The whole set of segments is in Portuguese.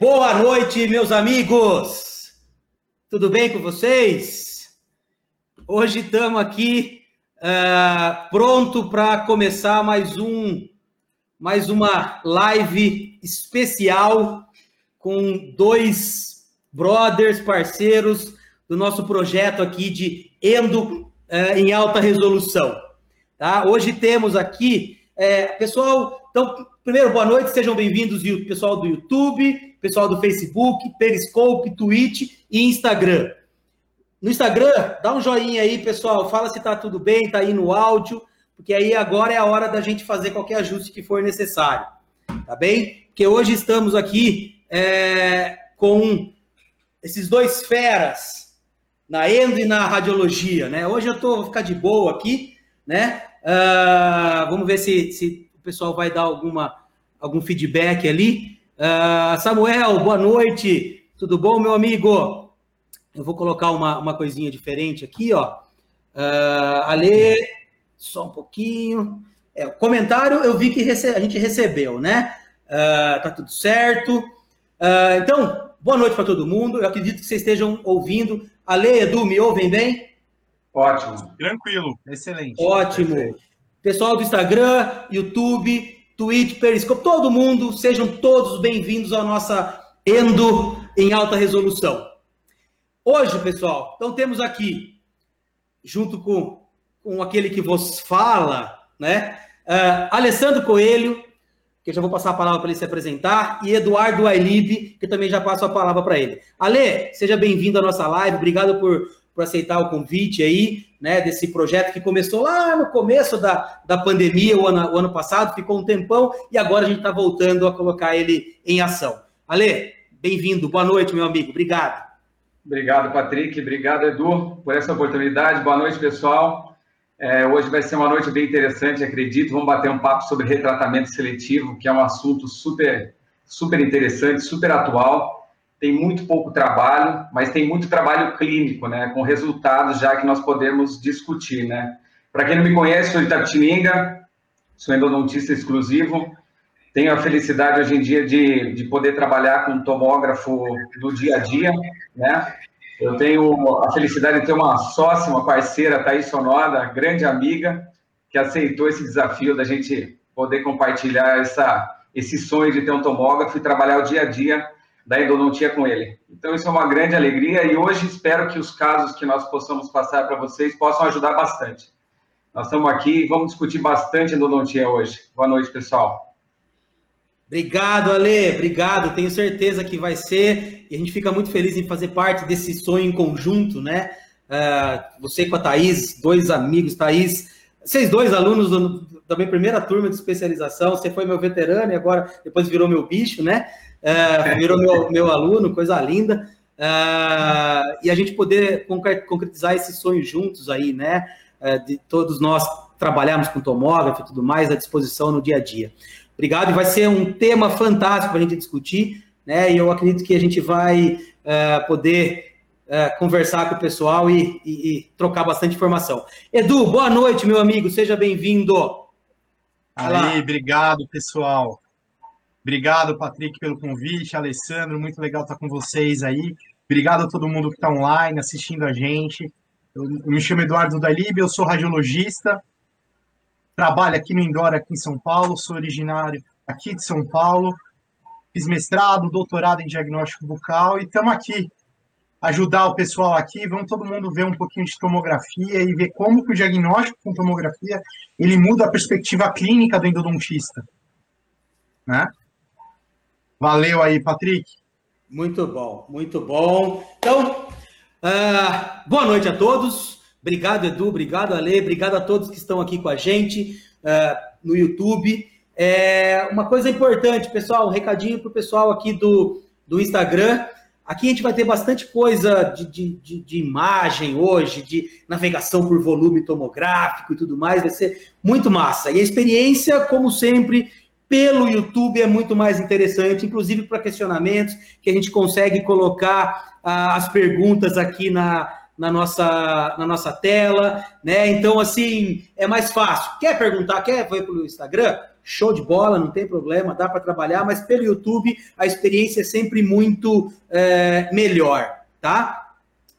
Boa noite, meus amigos! Tudo bem com vocês? Hoje estamos aqui uh, pronto para começar mais um, mais uma live especial com dois brothers, parceiros do nosso projeto aqui de Endo uh, em alta resolução. Tá? Hoje temos aqui, é, pessoal, então, primeiro, boa noite, sejam bem-vindos, pessoal do YouTube, pessoal do Facebook, Periscope, Twitch e Instagram. No Instagram, dá um joinha aí, pessoal. Fala se tá tudo bem, tá aí no áudio, porque aí agora é a hora da gente fazer qualquer ajuste que for necessário. Tá bem? Porque hoje estamos aqui é, com esses dois feras, na endo e na radiologia, né? Hoje eu tô, vou ficar de boa aqui, né? Uh, vamos ver se, se o pessoal vai dar alguma, algum feedback ali. Uh, Samuel, boa noite. Tudo bom, meu amigo? Eu vou colocar uma, uma coisinha diferente aqui, ó. Uh, Ale, só um pouquinho. É, o comentário eu vi que rece a gente recebeu, né? Uh, tá tudo certo. Uh, então, boa noite para todo mundo. Eu acredito que vocês estejam ouvindo. Ale, Edu, me ouvem bem? Ótimo. Tranquilo, excelente. Ótimo. Perfeito. Pessoal do Instagram, YouTube, Twitch, Periscope, todo mundo, sejam todos bem-vindos à nossa Endo em alta resolução. Hoje, pessoal, então temos aqui, junto com, com aquele que vos fala, né? Uh, Alessandro Coelho, que eu já vou passar a palavra para ele se apresentar, e Eduardo Ailib, que também já passo a palavra para ele. Ale, seja bem-vindo à nossa live, obrigado por, por aceitar o convite aí né, desse projeto que começou lá no começo da, da pandemia, o ano, o ano passado, ficou um tempão, e agora a gente está voltando a colocar ele em ação. Ale, bem-vindo, boa noite, meu amigo, obrigado. Obrigado, Patrick, obrigado, Edu, por essa oportunidade, boa noite, pessoal. É, hoje vai ser uma noite bem interessante, acredito, vamos bater um papo sobre retratamento seletivo, que é um assunto super, super interessante, super atual, tem muito pouco trabalho, mas tem muito trabalho clínico, né, com resultados já que nós podemos discutir, né. Para quem não me conhece, sou Itapetininga, sou endodontista exclusivo, tenho a felicidade hoje em dia de, de poder trabalhar com tomógrafo no dia a dia, né. Eu tenho a felicidade de ter uma sócia, uma parceira, Thaís Sonoda, grande amiga, que aceitou esse desafio da gente poder compartilhar essa, esse sonho de ter um tomógrafo e trabalhar o dia a dia da endodontia com ele. Então, isso é uma grande alegria e hoje espero que os casos que nós possamos passar para vocês possam ajudar bastante. Nós estamos aqui e vamos discutir bastante endodontia hoje. Boa noite, pessoal. Obrigado, Ale. Obrigado. Tenho certeza que vai ser. E a gente fica muito feliz em fazer parte desse sonho em conjunto, né? Uh, você com a Thaís, dois amigos, Thaís, vocês dois alunos do, da minha primeira turma de especialização. Você foi meu veterano e agora depois virou meu bicho, né? É, virou meu, meu aluno, coisa linda. É, e a gente poder concretizar esse sonho juntos aí, né? É, de todos nós trabalharmos com tomógrafo e tudo mais à disposição no dia a dia. Obrigado, e vai ser um tema fantástico para a gente discutir, né? E eu acredito que a gente vai é, poder é, conversar com o pessoal e, e, e, trocar bastante informação. Edu, boa noite, meu amigo, seja bem-vindo. Aí, obrigado, pessoal. Obrigado, Patrick, pelo convite. Alessandro, muito legal estar com vocês aí. Obrigado a todo mundo que está online, assistindo a gente. Eu, eu me chamo Eduardo Dalib, eu sou radiologista, trabalho aqui no Indora, aqui em São Paulo, sou originário aqui de São Paulo, fiz mestrado, doutorado em diagnóstico bucal e estamos aqui ajudar o pessoal aqui. Vamos todo mundo ver um pouquinho de tomografia e ver como que o diagnóstico com tomografia ele muda a perspectiva clínica do endodontista, né? Valeu aí, Patrick. Muito bom, muito bom. Então, uh, boa noite a todos. Obrigado, Edu. Obrigado, Ale. Obrigado a todos que estão aqui com a gente uh, no YouTube. É, uma coisa importante, pessoal, um recadinho para o pessoal aqui do, do Instagram. Aqui a gente vai ter bastante coisa de, de, de, de, imagem hoje, de navegação por volume tomográfico e tudo mais. Vai ser muito massa. E a experiência, como sempre, pelo YouTube é muito mais interessante, inclusive para questionamentos, que a gente consegue colocar ah, as perguntas aqui na, na, nossa, na nossa tela, né? Então, assim, é mais fácil. Quer perguntar, quer ver pelo Instagram? show de bola, não tem problema, dá para trabalhar, mas pelo YouTube a experiência é sempre muito é, melhor, tá?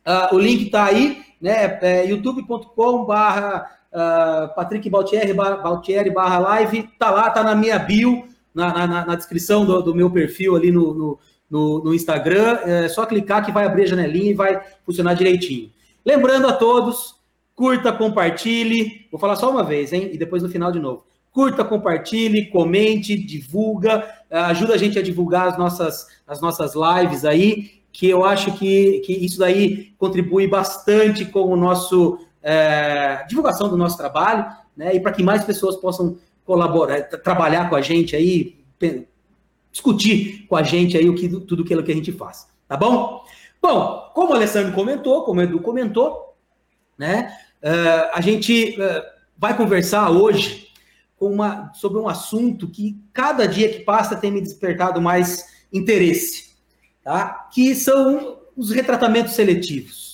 Uh, o link está aí, né? É youtube.com barra uh, Patrick Baltieri, Baltieri barra live, tá lá, tá na minha bio, na, na, na descrição do, do, meu perfil ali no, no, no, no Instagram, é só clicar que vai abrir a janelinha e vai funcionar direitinho. Lembrando a todos, curta, compartilhe, vou falar só uma vez, hein? E depois no final de novo. Curta, compartilhe, comente, divulga, ajuda a gente a divulgar as nossas, as nossas lives aí, que eu acho que, que isso daí contribui bastante com o nosso é, divulgação do nosso trabalho, né? E para que mais pessoas possam colaborar, trabalhar com a gente aí, discutir com a gente aí o que, tudo aquilo que a gente faz, tá bom? Bom, como o Alessandro comentou, como o Edu comentou, né? Uh, a gente uh, vai conversar hoje uma, sobre um assunto que cada dia que passa tem me despertado mais interesse, tá? Que são os retratamentos seletivos,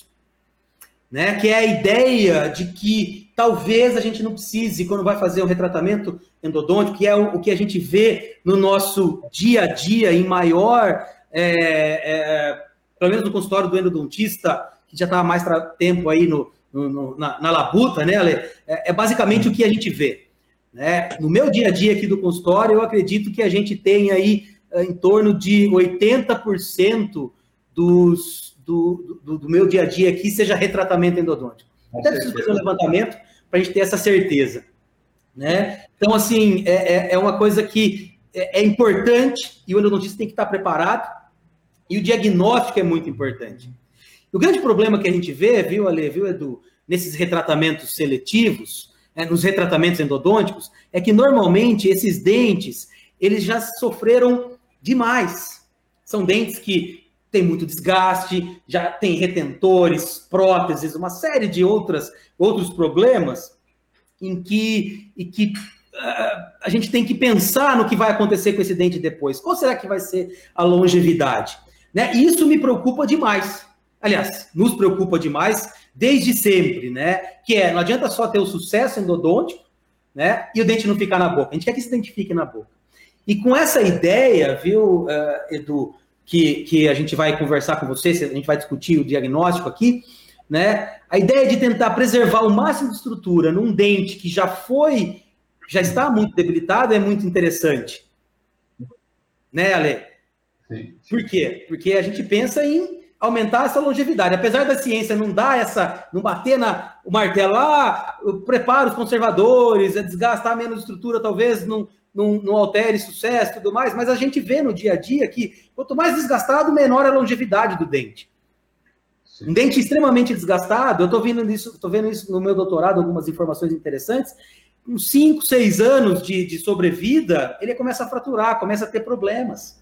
né? Que é a ideia de que talvez a gente não precise, quando vai fazer o retratamento endodôntico, que é o, o que a gente vê no nosso dia a dia em maior, é, é, pelo menos no consultório do endodontista, que já está há mais tempo aí no, no, no, na, na, labuta, né, Ale? É, é, basicamente o que a gente vê. Né? No meu dia a dia aqui do consultório, eu acredito que a gente tem aí eh, em torno de 80% dos, do, do, do, meu dia a dia aqui seja retratamento endodôntico. Até preciso fazer um levantamento para a gente ter essa certeza. Né? Então, assim, é, é, é uma coisa que é, é importante e o endodontista tem que estar preparado e o diagnóstico é muito importante. O grande problema que a gente vê, viu, Ale, viu, Edu, nesses retratamentos seletivos, é, nos retratamentos endodônticos, é que normalmente esses dentes, eles já sofreram demais. São dentes que têm muito desgaste, já tem retentores, próteses, uma série de outras, outros problemas em que, em que uh, a gente tem que pensar no que vai acontecer com esse dente depois. Qual será que vai ser a longevidade? Né? E isso me preocupa demais aliás, nos preocupa demais desde sempre, né? Que é, não adianta só ter o sucesso endodôntico, né? E o dente não ficar na boca. A gente quer que esse dente fique na boca. E com essa ideia, viu, uh, Edu, que, que a gente vai conversar com você, a gente vai discutir o diagnóstico aqui, né? A ideia de tentar preservar o máximo de estrutura num dente que já foi, já está muito debilitado é muito interessante. Né, Ale? Sim. Por quê? Porque a gente pensa em aumentar essa longevidade. Apesar da ciência não dar essa, não bater na, o martelo, ah, prepara os conservadores, é desgastar menos estrutura, talvez não, não, não altere sucesso e tudo mais, mas a gente vê no dia a dia que quanto mais desgastado, menor a longevidade do dente. Um dente extremamente desgastado, eu estou vendo isso, estou vendo isso no meu doutorado, algumas informações interessantes. Com 5, 6 anos de, de sobrevida, ele começa a fraturar, começa a ter problemas.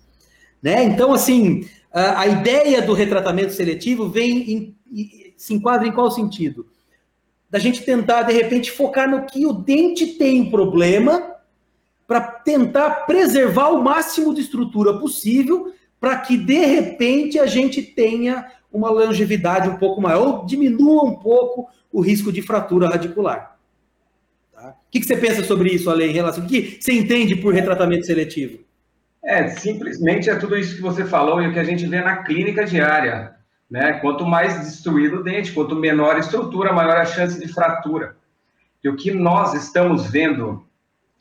Né? Então, assim, a ideia do retratamento seletivo vem em, se enquadra em qual sentido? Da gente tentar, de repente, focar no que o dente tem problema para tentar preservar o máximo de estrutura possível para que, de repente, a gente tenha uma longevidade um pouco maior, ou diminua um pouco o risco de fratura radicular. Tá? O que, que você pensa sobre isso, Ale, em relação... O que você entende por retratamento seletivo? É, simplesmente é tudo isso que você falou e o que a gente vê na clínica diária. Né? Quanto mais destruído o dente, quanto menor a estrutura, maior a chance de fratura. E o que nós estamos vendo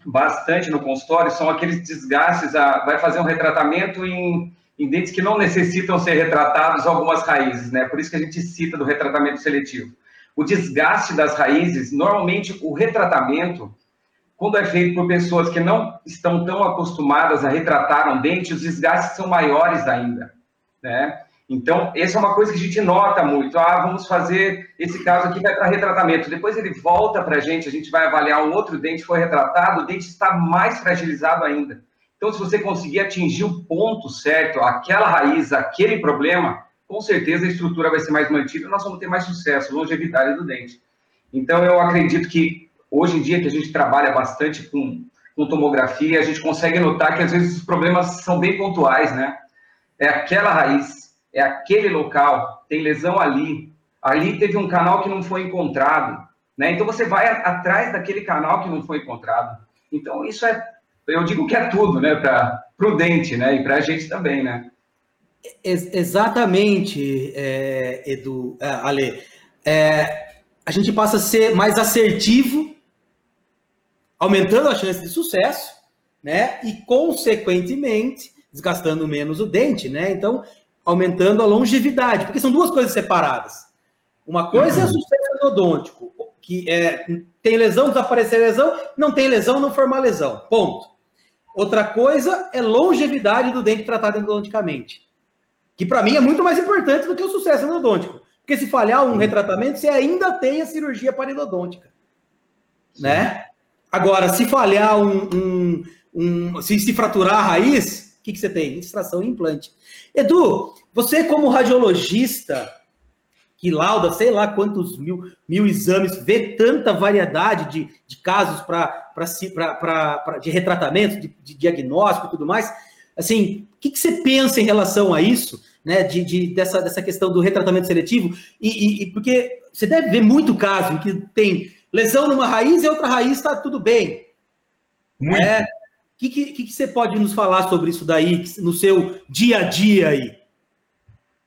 bastante no consultório são aqueles desgastes, a, vai fazer um retratamento em, em dentes que não necessitam ser retratados algumas raízes, né? Por isso que a gente cita do retratamento seletivo. O desgaste das raízes, normalmente o retratamento quando é feito por pessoas que não estão tão acostumadas a retratar um dente, os desgastes são maiores ainda, né? Então, essa é uma coisa que a gente nota muito. Ah, vamos fazer esse caso aqui, vai para retratamento. Depois ele volta para a gente, a gente vai avaliar um outro dente foi retratado, o dente está mais fragilizado ainda. Então, se você conseguir atingir o ponto certo, aquela raiz, aquele problema, com certeza a estrutura vai ser mais mantida, nós vamos ter mais sucesso, longevidade do dente. Então, eu acredito que Hoje em dia, que a gente trabalha bastante com, com tomografia, a gente consegue notar que às vezes os problemas são bem pontuais, né? É aquela raiz, é aquele local, tem lesão ali, ali teve um canal que não foi encontrado, né? Então você vai atrás daquele canal que não foi encontrado. Então isso é eu digo que é tudo, né, para o dente, né, e para a gente também, né? Ex exatamente, é, Edu, é, Ale. É, a gente passa a ser mais assertivo, aumentando a chance de sucesso, né? E, consequentemente, desgastando menos o dente, né? Então, aumentando a longevidade, porque são duas coisas separadas. Uma coisa é o sucesso endodôntico, que é, tem lesão, desaparecer lesão, não tem lesão, não formar lesão. Ponto. Outra coisa é longevidade do dente tratado endodonticamente, que para mim é muito mais importante do que o sucesso endodôntico. Porque se falhar um retratamento, você ainda tem a cirurgia parodôntica. Né? Agora, se falhar um. um, um se, se fraturar a raiz, que, que você tem? Extração e implante. Edu, você, como radiologista, que lauda sei lá quantos mil, mil exames, vê tanta variedade de, de casos para de retratamento, de, de diagnóstico e tudo mais. Assim, o que, que você pensa em relação a isso? né, de, de, dessa, dessa questão do retratamento seletivo, e, e, e, porque você deve ver muito caso em que tem lesão numa raiz e outra raiz está tudo bem. O é, que, que, que, você pode nos falar sobre isso daí, no seu dia a dia aí?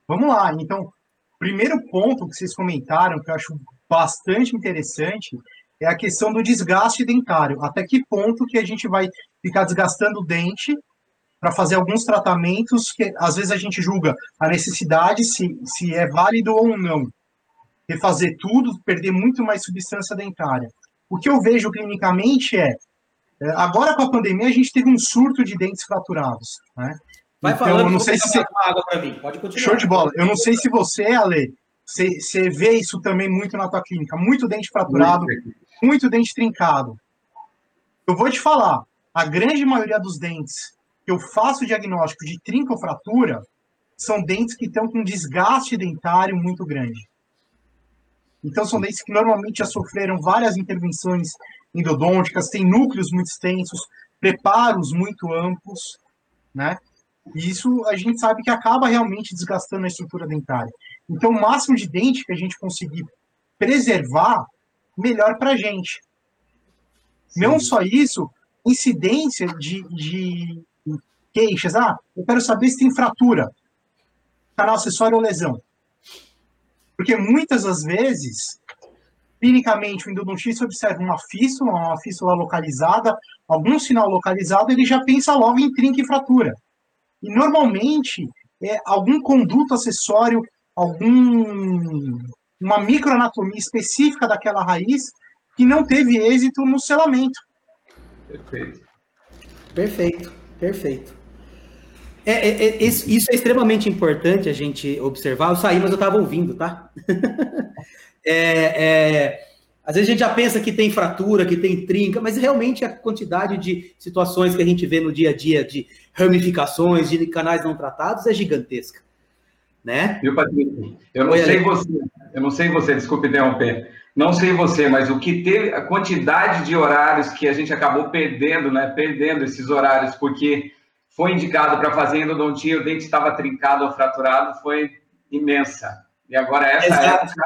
Vamos lá, então, primeiro ponto que vocês comentaram, que eu acho bastante interessante, é a questão do desgaste dentário. Até que ponto que a gente vai ficar desgastando o dente para fazer alguns tratamentos que às vezes a gente julga a necessidade se, se é válido ou não. Refazer tudo, perder muito mais substância dentária. O que eu vejo clinicamente é agora com a pandemia a gente teve um surto de dentes fraturados, né? Vai então, falando, não sei se você... água para mim. Pode continuar. Show de bola. Eu não sei se você, Ale, você, você vê isso também muito na tua clínica. Muito dente fraturado, muito, muito dente trincado. Eu vou te falar, a grande maioria dos dentes que eu faço diagnóstico de trinca ou fratura são dentes que estão com desgaste dentário muito grande. Então, são dentes que normalmente já sofreram várias intervenções endodônticas, têm núcleos muito extensos, preparos muito amplos, né? E isso a gente sabe que acaba realmente desgastando a estrutura dentária. Então, o máximo de dente que a gente conseguir preservar, melhor para a gente. Sim. Não só isso, incidência de, de queixas. Ah, eu quero saber se tem fratura, canal acessório ou lesão. Porque muitas das vezes, clinicamente, o endodontista observa uma fístula, uma fístula localizada, algum sinal localizado, ele já pensa logo em trinca e fratura. E normalmente é algum conduto acessório, algum uma microanatomia específica daquela raiz que não teve êxito no selamento. Perfeito. Perfeito, perfeito. É, é, é, isso é extremamente importante a gente observar. Eu saí, mas eu estava ouvindo, tá? É, é, às vezes a gente já pensa que tem fratura, que tem trinca, mas realmente a quantidade de situações que a gente vê no dia a dia de ramificações, de canais não tratados é gigantesca. Né? Viu, Patrícia? Eu não Oi, sei Ale. você, eu não sei você, desculpe interromper. Não sei você, mas o que teve, a quantidade de horários que a gente acabou perdendo, né? Perdendo esses horários, porque foi indicado para fazer endodontia, o dente estava trincado ou fraturado, foi imensa. E agora essa Exato. época...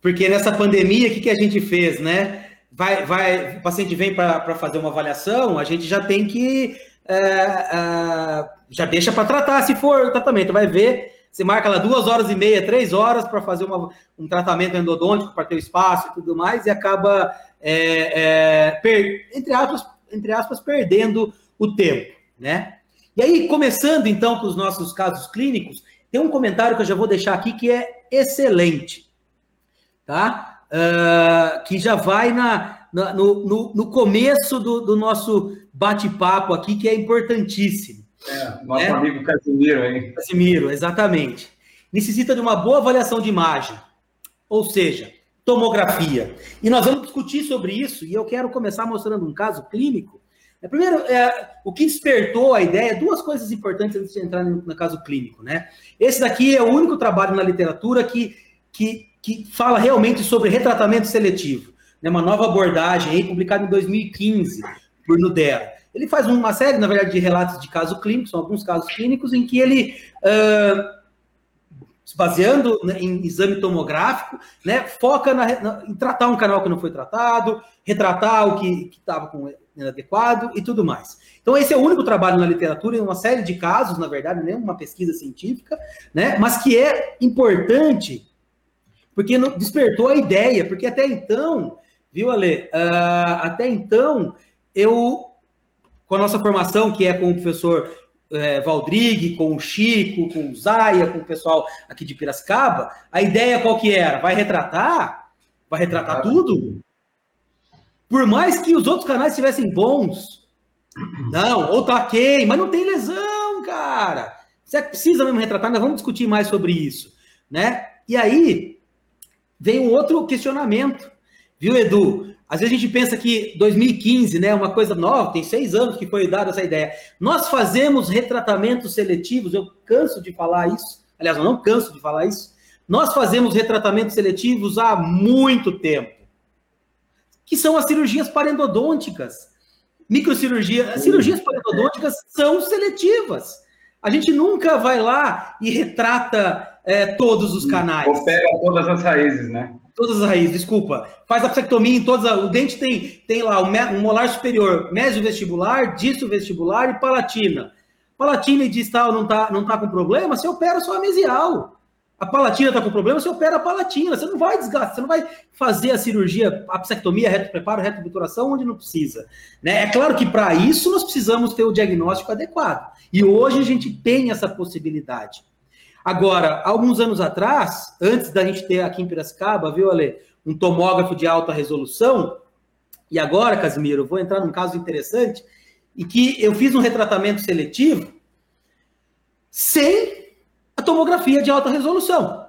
Porque nessa pandemia, o que, que a gente fez, né? Vai, vai, o paciente vem para fazer uma avaliação, a gente já tem que... É, é, já deixa para tratar, se for tratamento, vai ver... Você marca lá duas horas e meia, três horas para fazer uma, um tratamento endodôntico para ter o espaço e tudo mais, e acaba, é, é, per, entre, aspas, entre aspas, perdendo o tempo, né? E aí, começando então com os nossos casos clínicos, tem um comentário que eu já vou deixar aqui que é excelente, tá? Uh, que já vai na, na no, no, no, começo do, do nosso bate-papo aqui, que é importantíssimo. É, nosso né? amigo Casimiro, hein? Casimiro, exatamente. Necessita de uma boa avaliação de imagem, ou seja, tomografia. E nós vamos discutir sobre isso, e eu quero começar mostrando um caso clínico é, primeiro, é, o que despertou a ideia, duas coisas importantes antes de entrar no, no, caso clínico, né? Esse daqui é o único trabalho na literatura que, que, que fala realmente sobre retratamento seletivo, né? Uma nova abordagem aí, publicada em 2015 por Nudera. Ele faz uma série, na verdade, de relatos de caso clínico, são alguns casos clínicos em que ele, uh, se baseando em exame tomográfico, né, foca na, na, em tratar um canal que não foi tratado, retratar o que estava inadequado e tudo mais. Então, esse é o único trabalho na literatura, em uma série de casos, na verdade, nem uma pesquisa científica, né? mas que é importante porque despertou a ideia, porque até então, viu, Ale? Uh, até então, eu, com a nossa formação, que é com o professor é, Valdrigue, com o Chico, com o Zaia, com o pessoal aqui de Piracicaba, a ideia qual que era? Vai retratar? Vai retratar tudo? Por mais que os outros canais estivessem bons, não, ou tá ok, mas não tem lesão, cara. Você precisa mesmo retratar, nós vamos discutir mais sobre isso, né? E aí, vem um outro questionamento, viu, Edu? Às vezes a gente pensa que 2015, né, uma coisa nova, tem seis anos que foi dada essa ideia. Nós fazemos retratamentos seletivos, eu canso de falar isso, aliás, eu não canso de falar isso. Nós fazemos retratamentos seletivos há muito tempo, que são as cirurgias parendodônticas. Microcirurgia, as cirurgias parendodônticas são seletivas. A gente nunca vai lá e retrata é, todos os canais. Opera todas as raízes, né? Todas as raízes, desculpa. Faz a psectomia em todas. O dente tem, tem lá um molar superior, mesovestibular, disto vestibular e palatina. Palatina e distal não tá, não tá com problema, você opera só a mesial. A palatina está com problema, você opera a palatina. Você não vai desgastar, você não vai fazer a cirurgia, a psectomia, reto preparo, reto obturação, onde não precisa. Né? É claro que para isso nós precisamos ter o diagnóstico adequado. E hoje a gente tem essa possibilidade. Agora, alguns anos atrás, antes da gente ter aqui em Piracicaba, viu, Ale, um tomógrafo de alta resolução, e agora, Casimiro, vou entrar num caso interessante, e que eu fiz um retratamento seletivo sem a tomografia de alta resolução.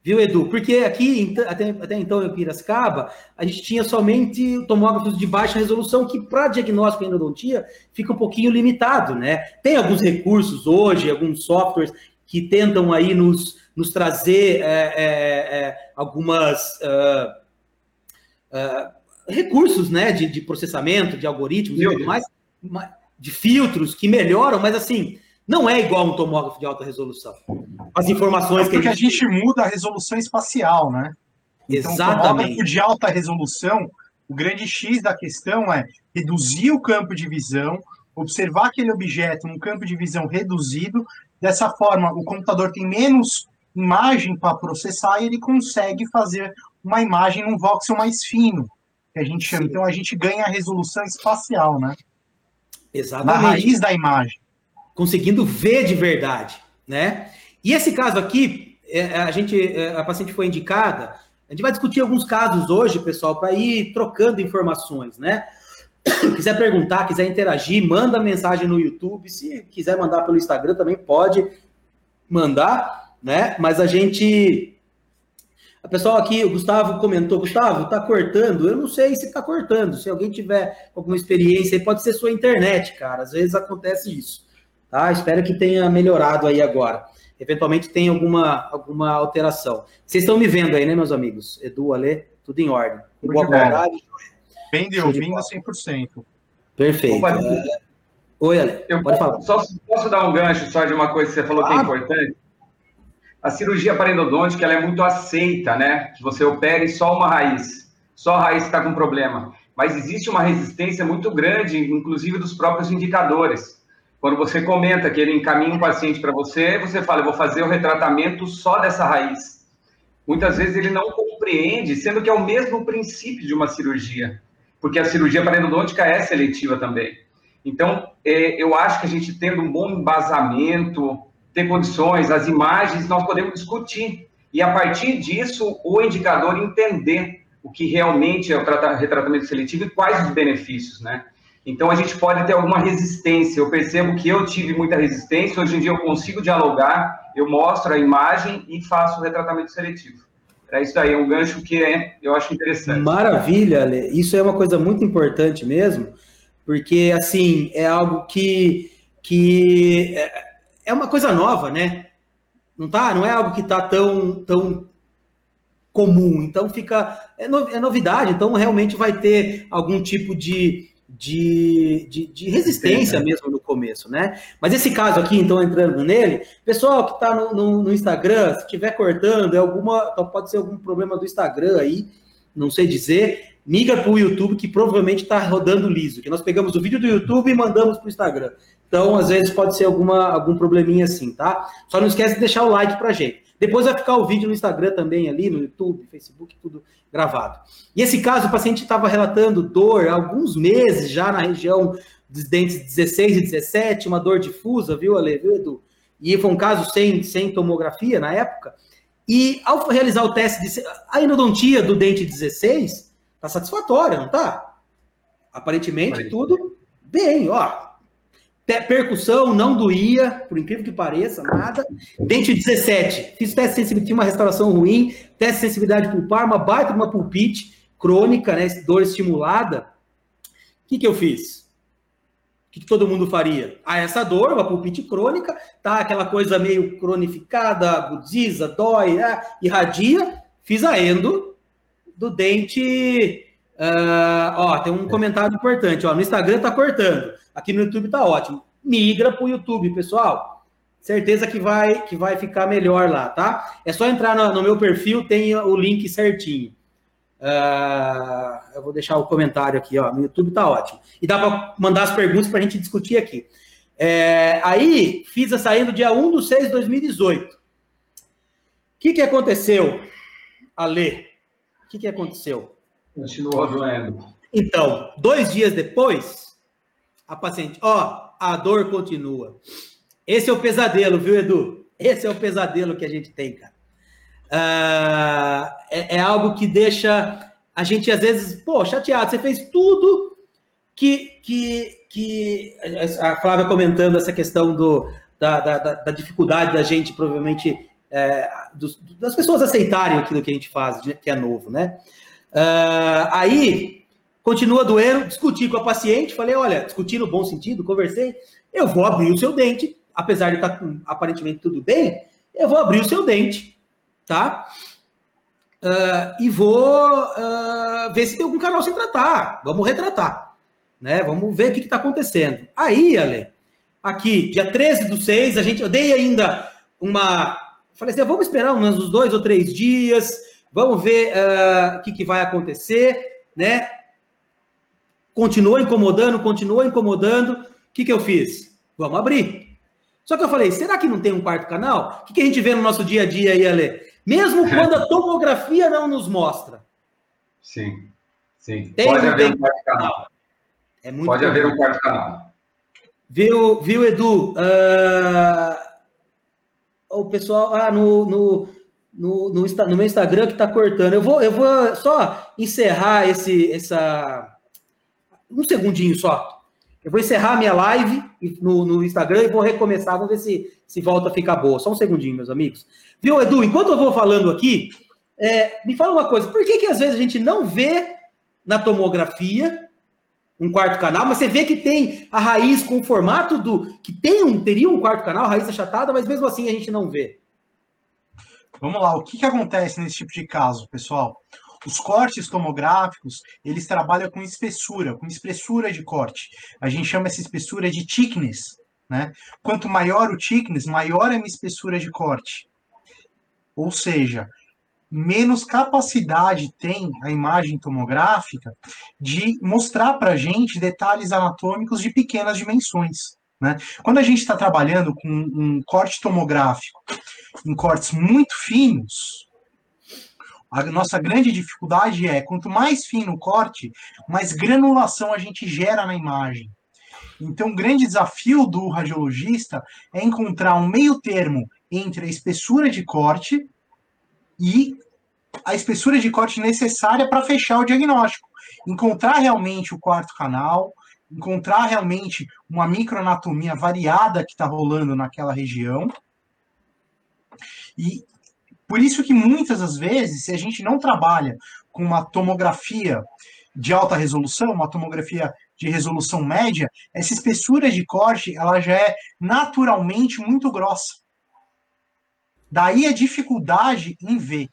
Viu, Edu? Porque aqui, até, até então, em Piracicaba, a gente tinha somente tomógrafos de baixa resolução, que para diagnóstico em endodontia fica um pouquinho limitado, né? Tem alguns recursos hoje, alguns softwares que tentam aí nos, nos trazer é, é, é algumas uh, uh, recursos né, de, de, processamento, de algoritmos e tudo mais, de filtros que melhoram, mas assim, não é igual um tomógrafo de alta resolução. As informações é que a gente... a gente muda a resolução espacial, né? Então, Exatamente. O tomógrafo de alta resolução, o grande X da questão é reduzir o campo de visão, observar aquele objeto num campo de visão reduzido Dessa forma, o computador tem menos imagem para processar e ele consegue fazer uma imagem num voxel mais fino, que a gente chama. Sim. Então a gente ganha a resolução espacial, né? Exatamente. Na raiz da imagem. Conseguindo ver de verdade, né? E esse caso aqui, é, a gente, é, a paciente foi indicada. A gente vai discutir alguns casos hoje, pessoal, para ir trocando informações, né? Quiser perguntar, quiser interagir, manda mensagem no YouTube. Se quiser mandar pelo Instagram também pode mandar, né? Mas a gente. A pessoal aqui, o Gustavo comentou, Gustavo, tá cortando? Eu não sei se tá cortando. Se alguém tiver alguma experiência, pode ser sua internet, cara. Às vezes acontece isso. Tá? Espero que tenha melhorado aí agora. Eventualmente tem alguma, alguma alteração. Vocês estão me vendo aí, né, meus amigos? Edu, Ale, tudo em ordem. Boa qualidade. Bem de ouvindo 100%. Perfeito. Opa, é... Oi, Ale, eu pode falar. Só, posso dar um gancho só de uma coisa que você falou ah. que é importante? A cirurgia parendodôntica ela é muito aceita, né? Que você opere só uma raiz. Só a raiz está com problema. Mas existe uma resistência muito grande, inclusive dos próprios indicadores. Quando você comenta que ele encaminha um paciente para você, você fala, eu vou fazer o retratamento só dessa raiz. Muitas vezes ele não compreende, sendo que é o mesmo princípio de uma cirurgia porque a cirurgia parendodôntica é seletiva também. Então, é, eu acho que a gente tendo um bom embasamento, ter condições, as imagens, nós podemos discutir. E a partir disso, o indicador entender o que realmente é o retratamento seletivo e quais os benefícios, né? Então, a gente pode ter alguma resistência. Eu percebo que eu tive muita resistência, hoje em dia eu consigo dialogar, eu mostro a imagem e faço o retratamento seletivo. É isso aí, é um gancho que é, eu acho interessante. Maravilha, Ale. Isso é uma coisa muito importante mesmo, porque, assim, é algo que, que é, é uma coisa nova, né? Não tá? Não é algo que está tão, tão comum. Então, fica... É, no, é novidade. Então, realmente vai ter algum tipo de de, de, de resistência mesmo no começo, né? Mas esse caso aqui, então, entrando nele, pessoal que está no, no, no, Instagram, se estiver cortando, é alguma, então pode ser algum problema do Instagram aí, não sei dizer, migra para o YouTube, que provavelmente está rodando liso. Que nós pegamos o vídeo do YouTube e mandamos para o Instagram. Então, às vezes, pode ser alguma, algum probleminha assim, tá? Só não esquece de deixar o like para gente. Depois vai ficar o vídeo no Instagram também, ali, no YouTube, Facebook, tudo gravado. E esse caso, o paciente estava relatando dor há alguns meses já na região dos dentes 16 e 17, uma dor difusa, viu, Ale, viu, Edu? E foi um caso sem, sem tomografia na época. E ao realizar o teste de. A endodontia do dente 16 está satisfatória, não está? Aparentemente, tudo bem, ó. Percussão não doía, por incrível que pareça, nada. Dente 17, fiz teste de sensibilidade, uma restauração ruim, teste de sensibilidade pulpar, uma baita uma pulpite crônica, né, dor estimulada. O que, que eu fiz? O que, que todo mundo faria? Ah, essa dor, uma pulpite crônica, tá aquela coisa meio cronificada, agudiza, dói, é, irradia. Fiz a endo do dente. Uh, ó, tem um comentário importante, ó. No Instagram tá cortando. Aqui no YouTube tá ótimo. Migra para o YouTube, pessoal. Certeza que vai que vai ficar melhor lá, tá? É só entrar no, no meu perfil, tem o link certinho. Uh, eu vou deixar o comentário aqui, ó. No YouTube tá ótimo. E dá para mandar as perguntas para a gente discutir aqui. É, aí, fiz a saída dia 1 de 6 de 2018. O que, que aconteceu, Ale? O que, que aconteceu? Continua doendo. Então, dois dias depois, a paciente, ó, a dor continua. Esse é o pesadelo, viu, Edu? Esse é o pesadelo que a gente tem, cara. Uh, é, é, algo que deixa a gente, às vezes, pô, chateado. Você fez tudo que. que, que a Flávia comentando essa questão do, da, da, da dificuldade da gente, provavelmente, é, dos, das pessoas aceitarem aquilo que a gente faz, que é novo, né? Uh, aí continua doendo, discuti com a paciente, falei, olha, discuti no bom sentido, conversei, eu vou abrir o seu dente, apesar de estar com aparentemente tudo bem, eu vou abrir o seu dente, tá? Uh, e vou uh, ver se tem algum canal sem tratar, vamos retratar, né? Vamos ver o que está acontecendo. Aí, Ale, aqui, dia 13 do 6, a gente, eu dei ainda uma, falei assim, vamos esperar uns dois ou três dias, vamos ver uh, o que, que vai acontecer, né? continuou incomodando, continuou incomodando. O que, que eu fiz? Vamos abrir. Só que eu falei, será que não tem um quarto canal? O que, que a gente vê no nosso dia a dia aí, Ale? Mesmo quando a tomografia não nos mostra. Sim, sim. Tem Pode haver um quarto canal. É muito Pode haver um quarto canal. Viu, viu Edu? Uh... O pessoal, ah, no, no, no, no, no meu Instagram que está cortando. Eu vou, eu vou só encerrar esse, essa, um segundinho só. Eu vou encerrar a minha live no, no, Instagram e vou recomeçar. Vamos ver se, se volta a ficar boa. Só um segundinho, meus amigos. Viu, Edu? Enquanto eu vou falando aqui, é, me fala uma coisa. Por que, que às vezes a gente não vê na tomografia um quarto canal, mas você vê que tem a raiz com o formato do. que tem um, teria um quarto canal, raiz achatada, mas mesmo assim a gente não vê. Vamos lá, o que, que acontece nesse tipo de caso, pessoal? Os cortes tomográficos, eles trabalham com espessura, com espessura de corte. A gente chama essa espessura de thickness, né? Quanto maior o thickness, maior é a minha espessura de corte. Ou seja, menos capacidade tem a imagem tomográfica de mostrar para a gente detalhes anatômicos de pequenas dimensões. Né? Quando a gente está trabalhando com um corte tomográfico em cortes muito finos, a nossa grande dificuldade é, quanto mais fino o corte, mais granulação a gente gera na imagem. Então, o grande desafio do radiologista é encontrar um meio termo entre a espessura de corte e a espessura de corte necessária para fechar o diagnóstico. Encontrar realmente o quarto canal, encontrar realmente uma microanatomia variada que está rolando naquela região e por isso que muitas das vezes, se a gente não trabalha com uma tomografia de alta resolução, uma tomografia de resolução média, essa espessura de corte ela já é naturalmente muito grossa. Daí a dificuldade em ver.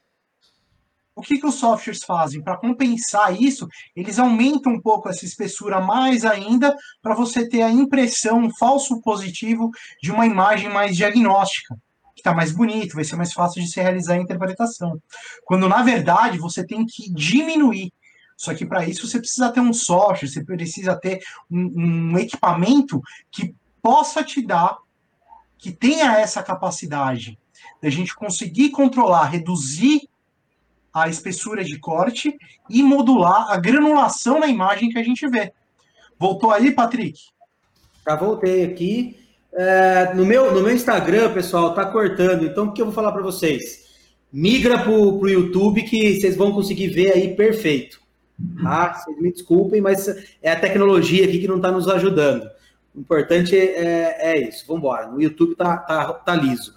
O que, que os softwares fazem? Para compensar isso, eles aumentam um pouco essa espessura mais ainda para você ter a impressão, um falso positivo de uma imagem mais diagnóstica. que está mais bonito, vai ser mais fácil de se realizar a interpretação. Quando na verdade você tem que diminuir. Só que para isso você precisa ter um software, você precisa ter um, um equipamento que possa te dar, que tenha essa capacidade da gente conseguir controlar, reduzir a espessura de corte e modular a granulação na imagem que a gente vê. Voltou aí, Patrick? Já voltei aqui. É, no, meu, no meu Instagram, pessoal, tá cortando. Então, o que eu vou falar para vocês? Migra para o YouTube que vocês vão conseguir ver aí perfeito. Tá? Vocês me desculpem, mas é a tecnologia aqui que não está nos ajudando. O importante é, é isso. Vamos embora. No YouTube tá, tá, tá liso.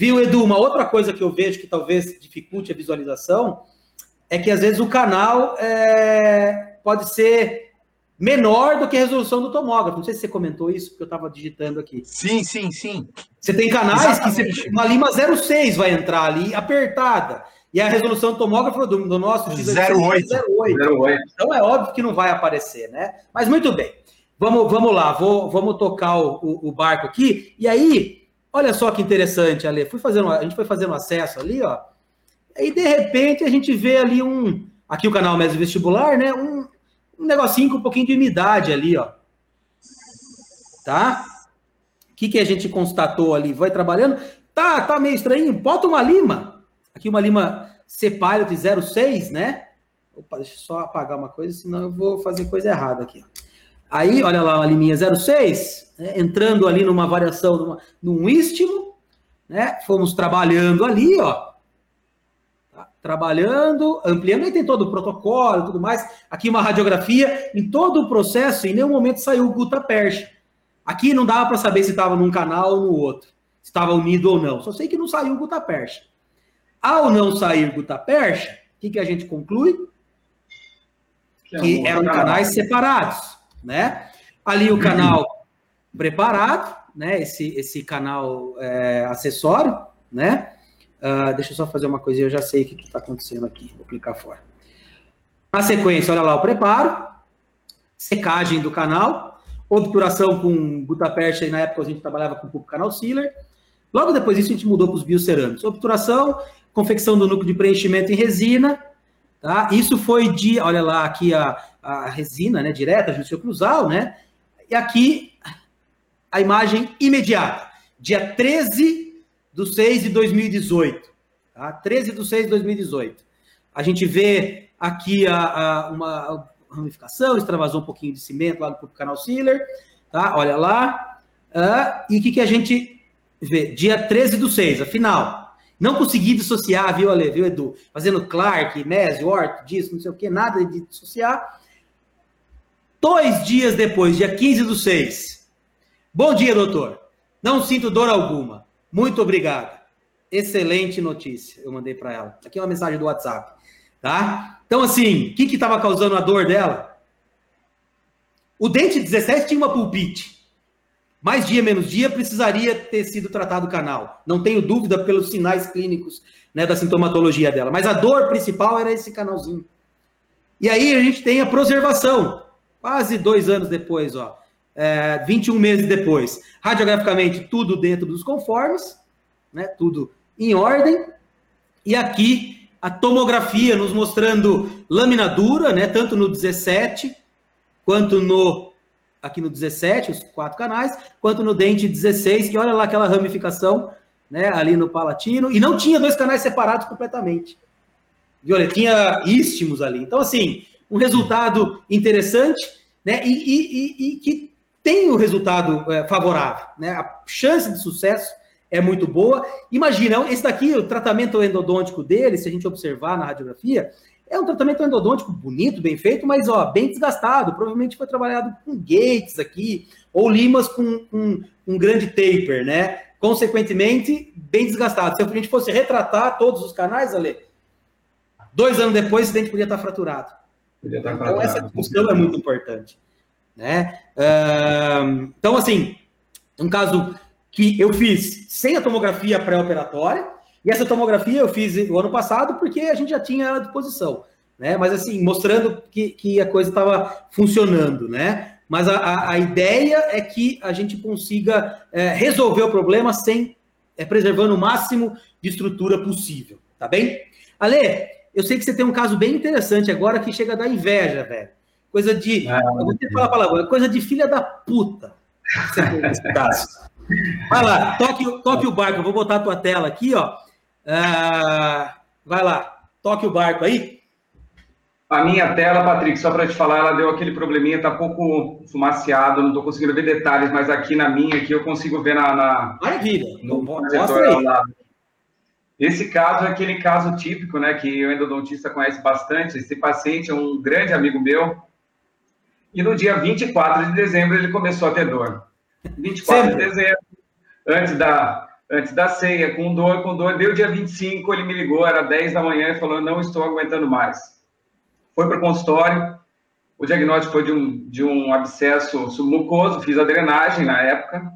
Viu, Edu? Uma outra coisa que eu vejo que talvez dificulte a visualização é que às vezes o canal é, pode ser menor do que a resolução do tomógrafo. Não sei se você comentou isso, porque eu estava digitando aqui. Sim, sim, sim. Você tem canais Exatamente. que você, uma Lima 06 vai entrar ali, apertada. E a resolução do tomógrafo do, do nosso 08. 08. Então é óbvio que não vai aparecer, né? Mas muito bem. Vamos, vamos lá, vou, vamos tocar o, o, o barco aqui. E aí, olha só que interessante, Ale. Fui fazendo, a gente foi fazendo acesso ali, ó. E de repente a gente vê ali um. Aqui o canal Mestre Vestibular, né? Um, um negocinho com um pouquinho de umidade ali, ó. Tá? O que, que a gente constatou ali? Vai trabalhando? Tá, tá meio estranho. Bota uma lima. Aqui uma lima C-Pilot 06, né? Opa, deixa eu só apagar uma coisa, senão eu vou fazer coisa errada aqui. Aí, olha lá, uma liminha 06, né? entrando ali numa variação, numa, num istmo, né? Fomos trabalhando ali, ó trabalhando, ampliando, aí tem todo o protocolo e tudo mais. Aqui uma radiografia, em todo o processo, em nenhum momento saiu o Guta Perche. Aqui não dava para saber se estava num canal ou no outro, se estava unido ou não. Só sei que não saiu o Guta Perche. Ao não sair Guta Perche, o que, que a gente conclui? Que, é que eram canais separados, né? Ali o canal preparado, né? Esse, esse canal é, acessório, né? Uh, deixa eu só fazer uma coisinha, eu já sei o que está acontecendo aqui. Vou clicar fora. Na sequência, olha lá o preparo, secagem do canal, obturação com gutapercha, e na época a gente trabalhava com o canal sealer. Logo depois disso, a gente mudou para os biocerâmicos. Obturação, confecção do núcleo de preenchimento em resina. Tá? Isso foi de, olha lá, aqui a, a resina né, direta, justiça cruzal, né? E aqui a imagem imediata. Dia 13 do 6 de 2018. Tá? 13 de 6 de 2018. A gente vê aqui a, a, uma ramificação, extravasou um pouquinho de cimento lá no canal Sealer. Tá? Olha lá. Uh, e o que, que a gente vê? Dia 13 do 6, afinal. Não consegui dissociar, viu, Ale, viu, Edu? Fazendo Clark, Messi, Ort, disso, não sei o que, nada de dissociar. Dois dias depois, dia 15 do 6. Bom dia, doutor. Não sinto dor alguma. Muito obrigado. Excelente notícia. Eu mandei para ela. Aqui é uma mensagem do WhatsApp, tá? Então assim, o que estava causando a dor dela? O dente 17 tinha uma pulpite. Mais dia menos dia precisaria ter sido tratado o canal. Não tenho dúvida pelos sinais clínicos, né, da sintomatologia dela. Mas a dor principal era esse canalzinho. E aí a gente tem a preservação. Quase dois anos depois, ó é, 21 meses depois. Radiograficamente, tudo dentro dos conformes, né, tudo em ordem. E aqui a tomografia nos mostrando lâmina dura, né, tanto no 17 quanto no aqui no 17, os quatro canais, quanto no dente 16, que olha lá aquela ramificação, né, ali no palatino, e não tinha dois canais separados completamente. Olha, tinha istmos ali. Então, assim, um resultado interessante, né, e, e, e, e que tem o um resultado é, favorável, né? A chance de sucesso é muito boa. Imagina, esse daqui, o tratamento endodôntico dele, se a gente observar na radiografia, é um tratamento endodôntico bonito, bem feito, mas ó, bem desgastado. Provavelmente foi trabalhado com gates aqui, ou limas com, com um grande taper, né? Consequentemente, bem desgastado. Se a gente fosse retratar todos os canais, Ale, dois anos depois, esse dente podia estar fraturado. Então, essa discussão é muito importante. Né? Uh, então, assim, um caso que eu fiz sem a tomografia pré-operatória, e essa tomografia eu fiz o ano passado porque a gente já tinha ela à disposição, né? Mas assim, mostrando que, que a coisa estava funcionando, né? Mas a, a, a, ideia é que a gente consiga é, resolver o problema sem é preservando o máximo de estrutura possível, tá bem? Ale, eu sei que você tem um caso bem interessante agora que chega a dar inveja, velho. Coisa de. Ah, eu vou ter falar a palavra, coisa de filha da puta. Você tem nesse caso. Vai lá, toque, toque o barco. Eu vou botar a tua tela aqui, ó. Ah, vai lá, toque o barco aí. A minha tela, Patrick, só para te falar, ela deu aquele probleminha, tá um pouco fumaciado, não estou conseguindo ver detalhes, mas aqui na minha, aqui eu consigo ver na. na Maravilha! No, mostra aí. Lá. Esse caso é aquele caso típico, né, que o endodontista conhece bastante. Esse paciente é um grande amigo meu, e no dia 24 de dezembro ele começou a ter dor. 24 Sempre. de dezembro, antes da, antes da ceia, com dor, com dor. Deu dia 25, ele me ligou, era 10 da manhã, e falou: Não estou aguentando mais foi para o consultório, o diagnóstico foi de um, de um abscesso submucoso, fiz a drenagem na época,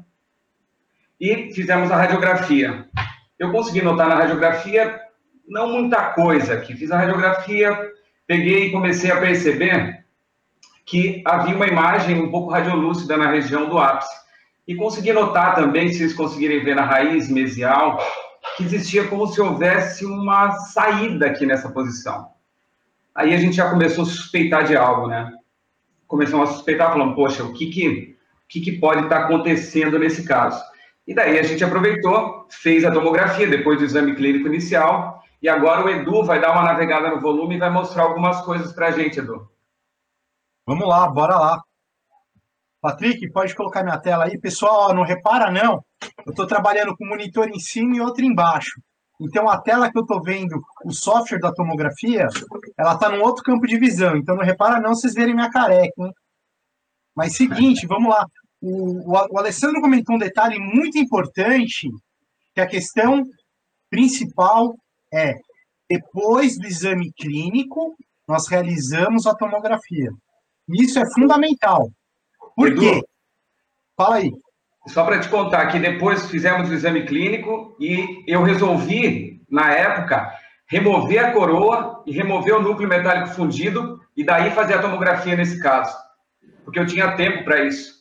e fizemos a radiografia. Eu consegui notar na radiografia não muita coisa aqui. Fiz a radiografia, peguei e comecei a perceber que havia uma imagem um pouco radiolúcida na região do ápice. E consegui notar também, se vocês conseguirem ver na raiz mesial, que existia como se houvesse uma saída aqui nessa posição. Aí a gente já começou a suspeitar de algo, né? Começamos a suspeitar, falando, poxa, o que que, o que, que pode estar acontecendo nesse caso? E daí a gente aproveitou, fez a tomografia depois do exame clínico inicial, e agora o Edu vai dar uma navegada no volume e vai mostrar algumas coisas para a gente, Edu. Vamos lá, bora lá. Patrick, pode colocar minha tela aí. Pessoal, não repara não, eu estou trabalhando com um monitor em cima e outro embaixo. Então, a tela que eu estou vendo, o software da tomografia, ela está num outro campo de visão. Então, não repara não vocês verem minha careca, hein? Mas, seguinte, vamos lá. O, o, Alessandro comentou um detalhe muito importante, que a questão principal é, depois do exame clínico, nós realizamos a tomografia. Isso é fundamental. Por Edu, quê? Fala aí. Só para te contar que depois fizemos o exame clínico e eu resolvi, na época, remover a coroa e remover o núcleo metálico fundido e daí fazer a tomografia nesse caso. Porque eu tinha tempo para isso.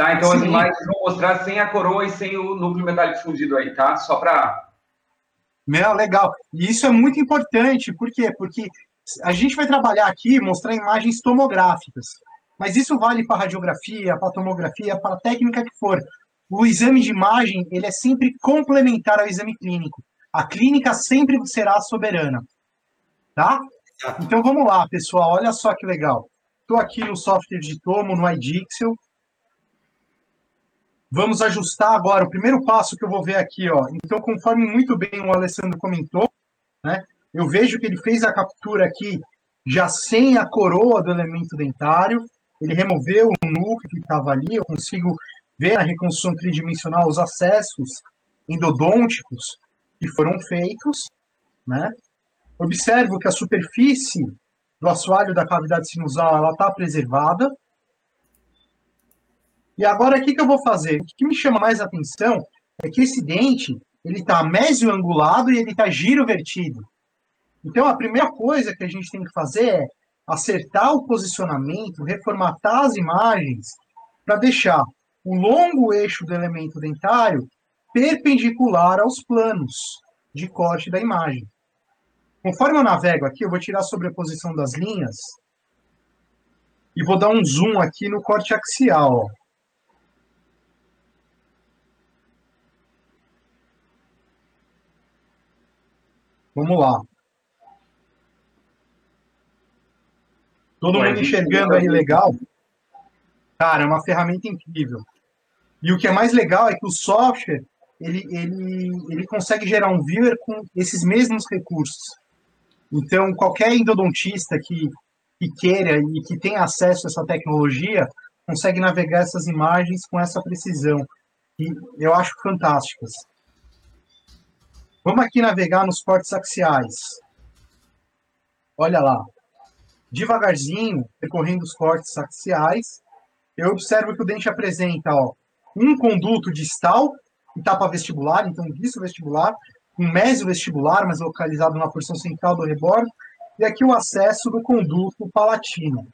Tá? Então Sim. as imagens vão mostrar sem a coroa e sem o núcleo metálico fundido aí, tá? Só para. Meu, legal. E isso é muito importante, por quê? Porque a gente vai trabalhar aqui, mostrar imagens tomográficas. Mas isso vale para radiografia, para tomografia, para a técnica que for o exame de imagem ele é sempre complementar ao exame clínico. A clínica sempre será soberana. Tá? Então vamos lá, pessoal. Olha só que legal. Estou aqui no software de Tomo, no iDixel. Vamos ajustar agora. O primeiro passo que eu vou ver aqui, ó. Então, conforme muito bem o Alessandro comentou, né? Eu vejo que ele fez a captura aqui já sem a coroa do elemento dentário. Ele removeu o núcleo que estava ali. Eu consigo ver na reconstrução tridimensional os acessos endodônticos que foram feitos, né? Observo que a superfície do assoalho da cavidade sinusal ela está preservada. E agora o que, que eu vou fazer? O que me chama mais atenção é que esse dente ele está mesioangulado e ele está girovertido. Então a primeira coisa que a gente tem que fazer é acertar o posicionamento, reformatar as imagens para deixar o longo eixo do elemento dentário perpendicular aos planos de corte da imagem. Conforme eu navego aqui, eu vou tirar a sobreposição das linhas e vou dar um zoom aqui no corte axial. Ó. Vamos lá. Todo mundo enxergando aí legal? Cara, é uma ferramenta incrível. E o que é mais legal é que o software ele, ele, ele consegue gerar um viewer com esses mesmos recursos. Então, qualquer endodontista que, que queira e que tenha acesso a essa tecnologia consegue navegar essas imagens com essa precisão. E eu acho fantásticas. Vamos aqui navegar nos cortes axiais. Olha lá. Devagarzinho, percorrendo os cortes axiais, eu observo que o dente apresenta ó, um conduto distal, etapa vestibular, então visto vestibular, um mesio vestibular, mas localizado na porção central do rebordo, e aqui o acesso do conduto palatino.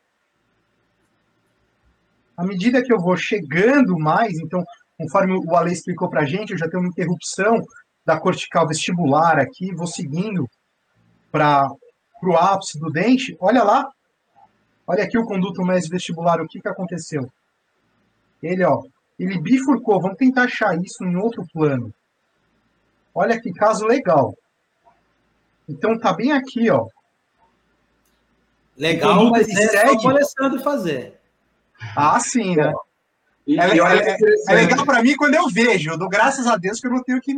À medida que eu vou chegando mais, então, conforme o Ale explicou para a gente, eu já tenho uma interrupção da cortical vestibular aqui, vou seguindo para o ápice do dente. Olha lá. Olha aqui o conduto vestibular, o que, que aconteceu? Ele, ó, ele bifurcou. Vamos tentar achar isso em outro plano. Olha que caso legal. Então tá bem aqui, ó. Legal, mas é segue... só o Alessandro fazer. Ah, sim, né? E, é, é, é, legal para mim quando eu vejo. Eu dou graças a Deus que eu não tenho que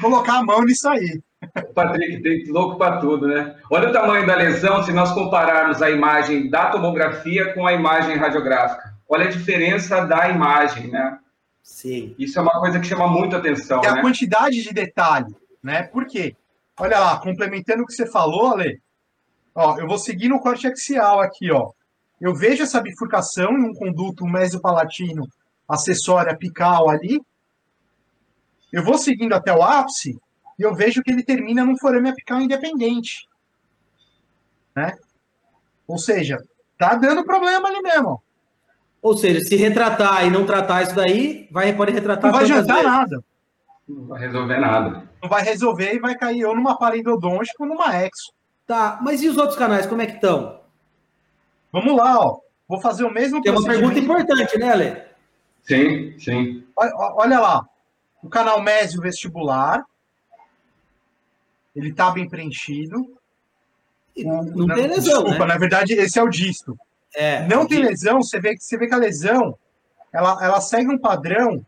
colocar a mão nisso aí. O Patrick tem louco para tudo, né? Olha o tamanho da lesão se nós compararmos a imagem da tomografia com a imagem radiográfica. Olha a diferença da imagem, né? Sim. Isso é uma coisa que chama muito atenção. É né? a quantidade de detalhe, né? Por quê? Olha lá, complementando o que você falou, Ale, ó, eu vou seguir no corte axial aqui, ó. Eu vejo essa bifurcação em um conduto mesopalatino acessório apical ali. Eu vou seguindo até o ápice e eu vejo que ele termina num forame apical independente. Né? Ou seja, tá dando problema ali mesmo. Ou seja, se retratar e não tratar isso daí, vai, pode retratar. Não vai adiantar nada. Não vai resolver nada. Não vai resolver e vai cair ou numa parendodôntica ou numa exo. Tá, mas e os outros canais, como é que estão? Vamos lá, ó. Vou fazer o mesmo Tem uma pergunta importante, né, Ale? Sim, sim. Olha, olha lá. O canal Mésio vestibular. Ele está bem preenchido. Não, não tem lesão. Desculpa, né? na verdade, esse é o disto. É, não tem lesão, você vê, você vê que a lesão ela, ela segue um padrão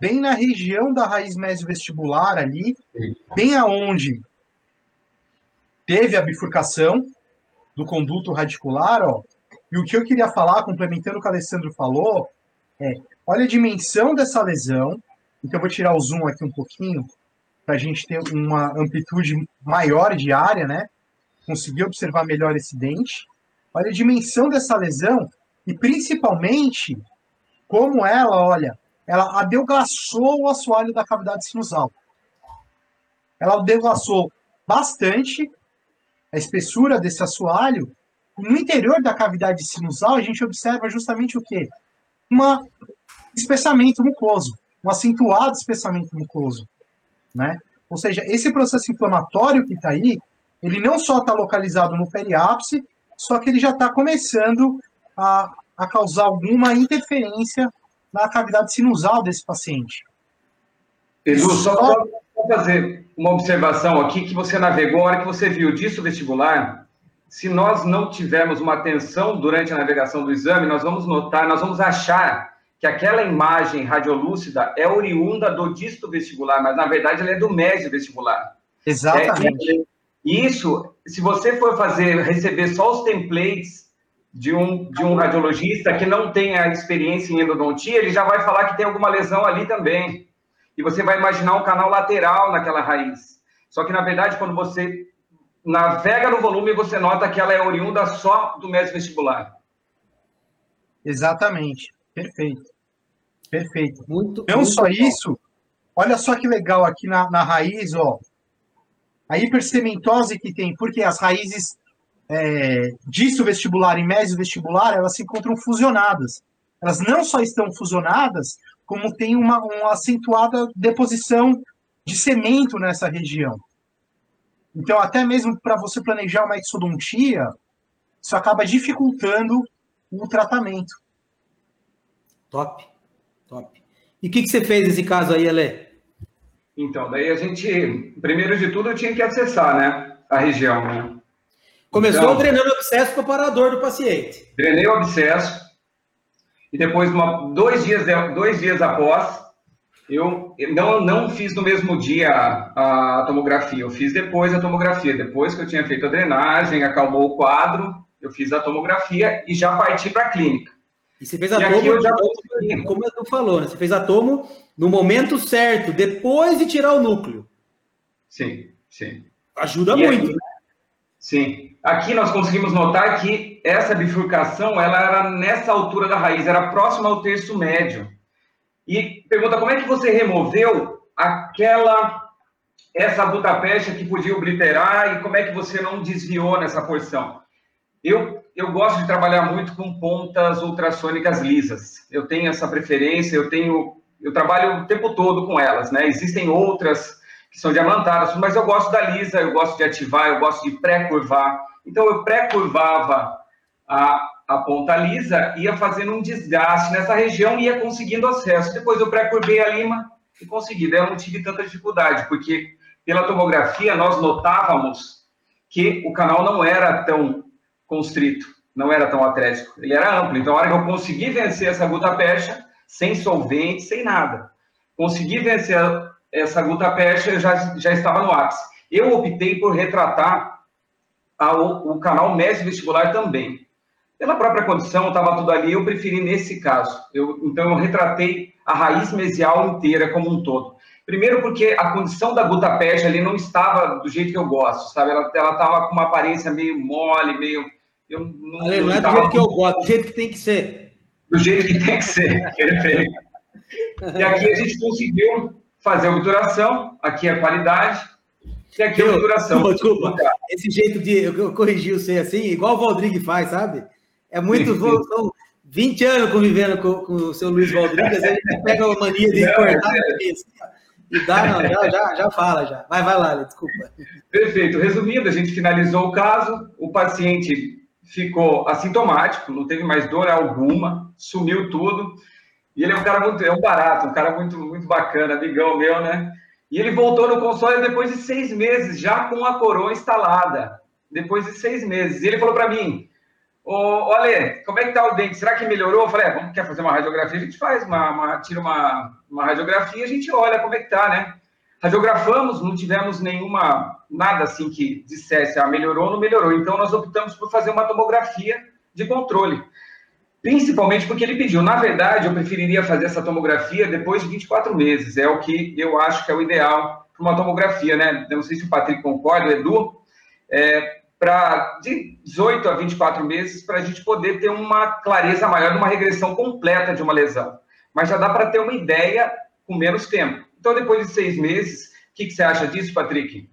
bem na região da raiz mesovestibular ali, bem aonde teve a bifurcação do conduto radicular, ó. E o que eu queria falar, complementando o que o Alessandro falou, é, olha a dimensão dessa lesão. Então, eu vou tirar o zoom aqui um pouquinho, para a gente ter uma amplitude maior de área, né? Conseguir observar melhor esse dente. Olha a dimensão dessa lesão e, principalmente, como ela, olha, ela adelgaçou o assoalho da cavidade sinusal. Ela adelgaçou bastante a espessura desse assoalho. No interior da cavidade sinusal, a gente observa justamente o quê? Um espessamento mucoso, um acentuado espessamento mucoso, né? Ou seja, esse processo inflamatório que está aí, ele não só está localizado no periápice, só que ele já está começando a, a causar alguma interferência na cavidade sinusal desse paciente. Edu, só para fazer uma observação aqui, que você navegou, a hora que você viu disso vestibular, se nós não tivermos uma atenção durante a navegação do exame, nós vamos notar, nós vamos achar que aquela imagem radiolúcida é oriunda do disto vestibular, mas na verdade ela é do médio vestibular. Exatamente. É, isso, se você for fazer, receber só os templates de um, de um radiologista que não tem a experiência em endodontia, ele já vai falar que tem alguma lesão ali também. E você vai imaginar um canal lateral naquela raiz. Só que, na verdade, quando você navega no volume, você nota que ela é oriunda só do médio vestibular. Exatamente. Perfeito. Perfeito. Muito, Não muito só bom. isso, olha só que legal aqui na, na raiz, ó. A hipercementose que tem, porque as raízes é, disso vestibular e mesio vestibular, elas se encontram fusionadas. Elas não só estão fusionadas, como tem uma, uma acentuada deposição de cemento nessa região. Então, até mesmo para você planejar uma exodontia, isso acaba dificultando o tratamento. Top, top. E o que, que você fez nesse caso aí, Ale? Então, daí a gente, primeiro de tudo, eu tinha que acessar, né, a região, né? Começou então, drenando o abscesso para parar a dor do paciente. Drenei o abscesso e depois, uma, dois, dias, dois dias após, eu não, não fiz no mesmo dia a, a tomografia, eu fiz depois a tomografia. Depois que eu tinha feito a drenagem, acalmou o quadro, eu fiz a tomografia e já parti para a clínica. E você fez a tomo, já... como eu falou, né? você fez a tomo no momento certo, depois de tirar o núcleo. Sim, sim. Ajuda e muito. Aqui, né? Sim. Aqui nós conseguimos notar que essa bifurcação ela era nessa altura da raiz, era próxima ao terço médio. E pergunta como é que você removeu aquela essa butapecha que podia obliterar e como é que você não desviou nessa porção? Eu, eu gosto de trabalhar muito com pontas ultrassônicas lisas. Eu tenho essa preferência, eu tenho eu trabalho o tempo todo com elas, né? Existem outras que são diamantadas, mas eu gosto da lisa, eu gosto de ativar, eu gosto de pré-curvar. Então, eu pré-curvava a, a ponta lisa, ia fazendo um desgaste nessa região e ia conseguindo acesso. Depois eu pré-curvei a lima e consegui. Daí eu não tive tanta dificuldade, porque pela tomografia nós notávamos que o canal não era tão constrito, não era tão atlético, ele era amplo. Então, a hora que eu consegui vencer essa gota percha, sem solvente, sem nada, consegui vencer essa gota percha, eu já, já estava no ápice. Eu optei por retratar a, o, o canal médio vestibular também. Pela própria condição, estava tudo ali, eu preferi nesse caso. Eu, então, eu retratei a raiz mesial inteira como um todo. Primeiro porque a condição da gutapeja ali não estava do jeito que eu gosto, sabe? Ela estava com uma aparência meio mole, meio... Eu não, Ale, não é do jeito que eu gosto, do jeito que tem que ser. Do jeito que tem que ser, perfeito. e aqui a gente conseguiu fazer a obturação, aqui é a qualidade, e aqui é a obturação. Desculpa, esse jeito de eu corrigir você assim, igual o Valdrigue faz, sabe? É muito. São 20 anos convivendo com, com o seu Luiz Valdrigas, ele pega a mania de não, cortar é... e dá, não, já, já, já fala, já. Vai, vai lá, desculpa. Perfeito. Resumindo, a gente finalizou o caso, o paciente ficou assintomático, não teve mais dor alguma, sumiu tudo. E ele é um cara muito, é um barato, um cara muito, muito bacana, amigão meu, né? E ele voltou no console depois de seis meses, já com a coroa instalada. Depois de seis meses. E ele falou para mim, Ô, Ale, como é que tá o dente? Será que melhorou? Eu falei, é, vamos, quer fazer uma radiografia? A gente faz uma, uma tira uma, uma radiografia e a gente olha como é que tá, né? Radiografamos, não tivemos nenhuma, nada assim que dissesse, ah, melhorou ou não melhorou. Então, nós optamos por fazer uma tomografia de controle. Principalmente porque ele pediu. Na verdade, eu preferiria fazer essa tomografia depois de 24 meses. É o que eu acho que é o ideal para uma tomografia, né? Não sei se o Patrick concorda, o Edu. É, para de 18 a 24 meses para a gente poder ter uma clareza maior de uma regressão completa de uma lesão. Mas já dá para ter uma ideia com menos tempo. Então, depois de seis meses, o que, que você acha disso, Patrick?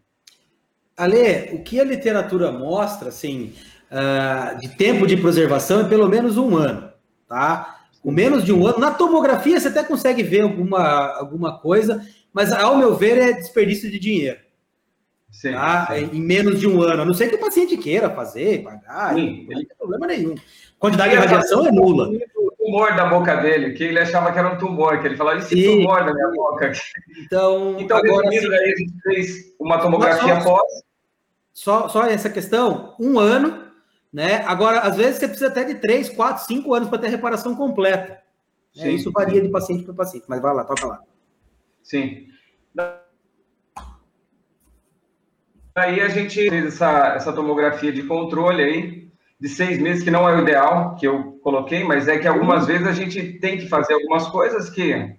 Ale, o que a literatura mostra, assim, uh, de tempo de preservação é pelo menos um ano, tá? Com menos de um ano, na tomografia você até consegue ver alguma, alguma coisa, mas ao meu ver é desperdício de dinheiro. Sim, tá? sim. Em menos de um ano. A não ser que o paciente queira fazer, pagar, sim. não tem problema nenhum. Quantidade de radiação é nula. O tumor da boca dele, que ele achava que era um tumor, que ele falava, esse tumor da minha boca. Então, então agora, resumindo, a gente fez uma tomografia só, pós. Só, só essa questão, um ano, né? Agora, às vezes você precisa até de três, quatro, cinco anos para ter reparação completa. É, isso varia de paciente para paciente, mas vai lá, toca lá. Sim. Aí a gente fez essa, essa tomografia de controle aí, de seis meses, que não é o ideal que eu coloquei, mas é que algumas vezes a gente tem que fazer algumas coisas que.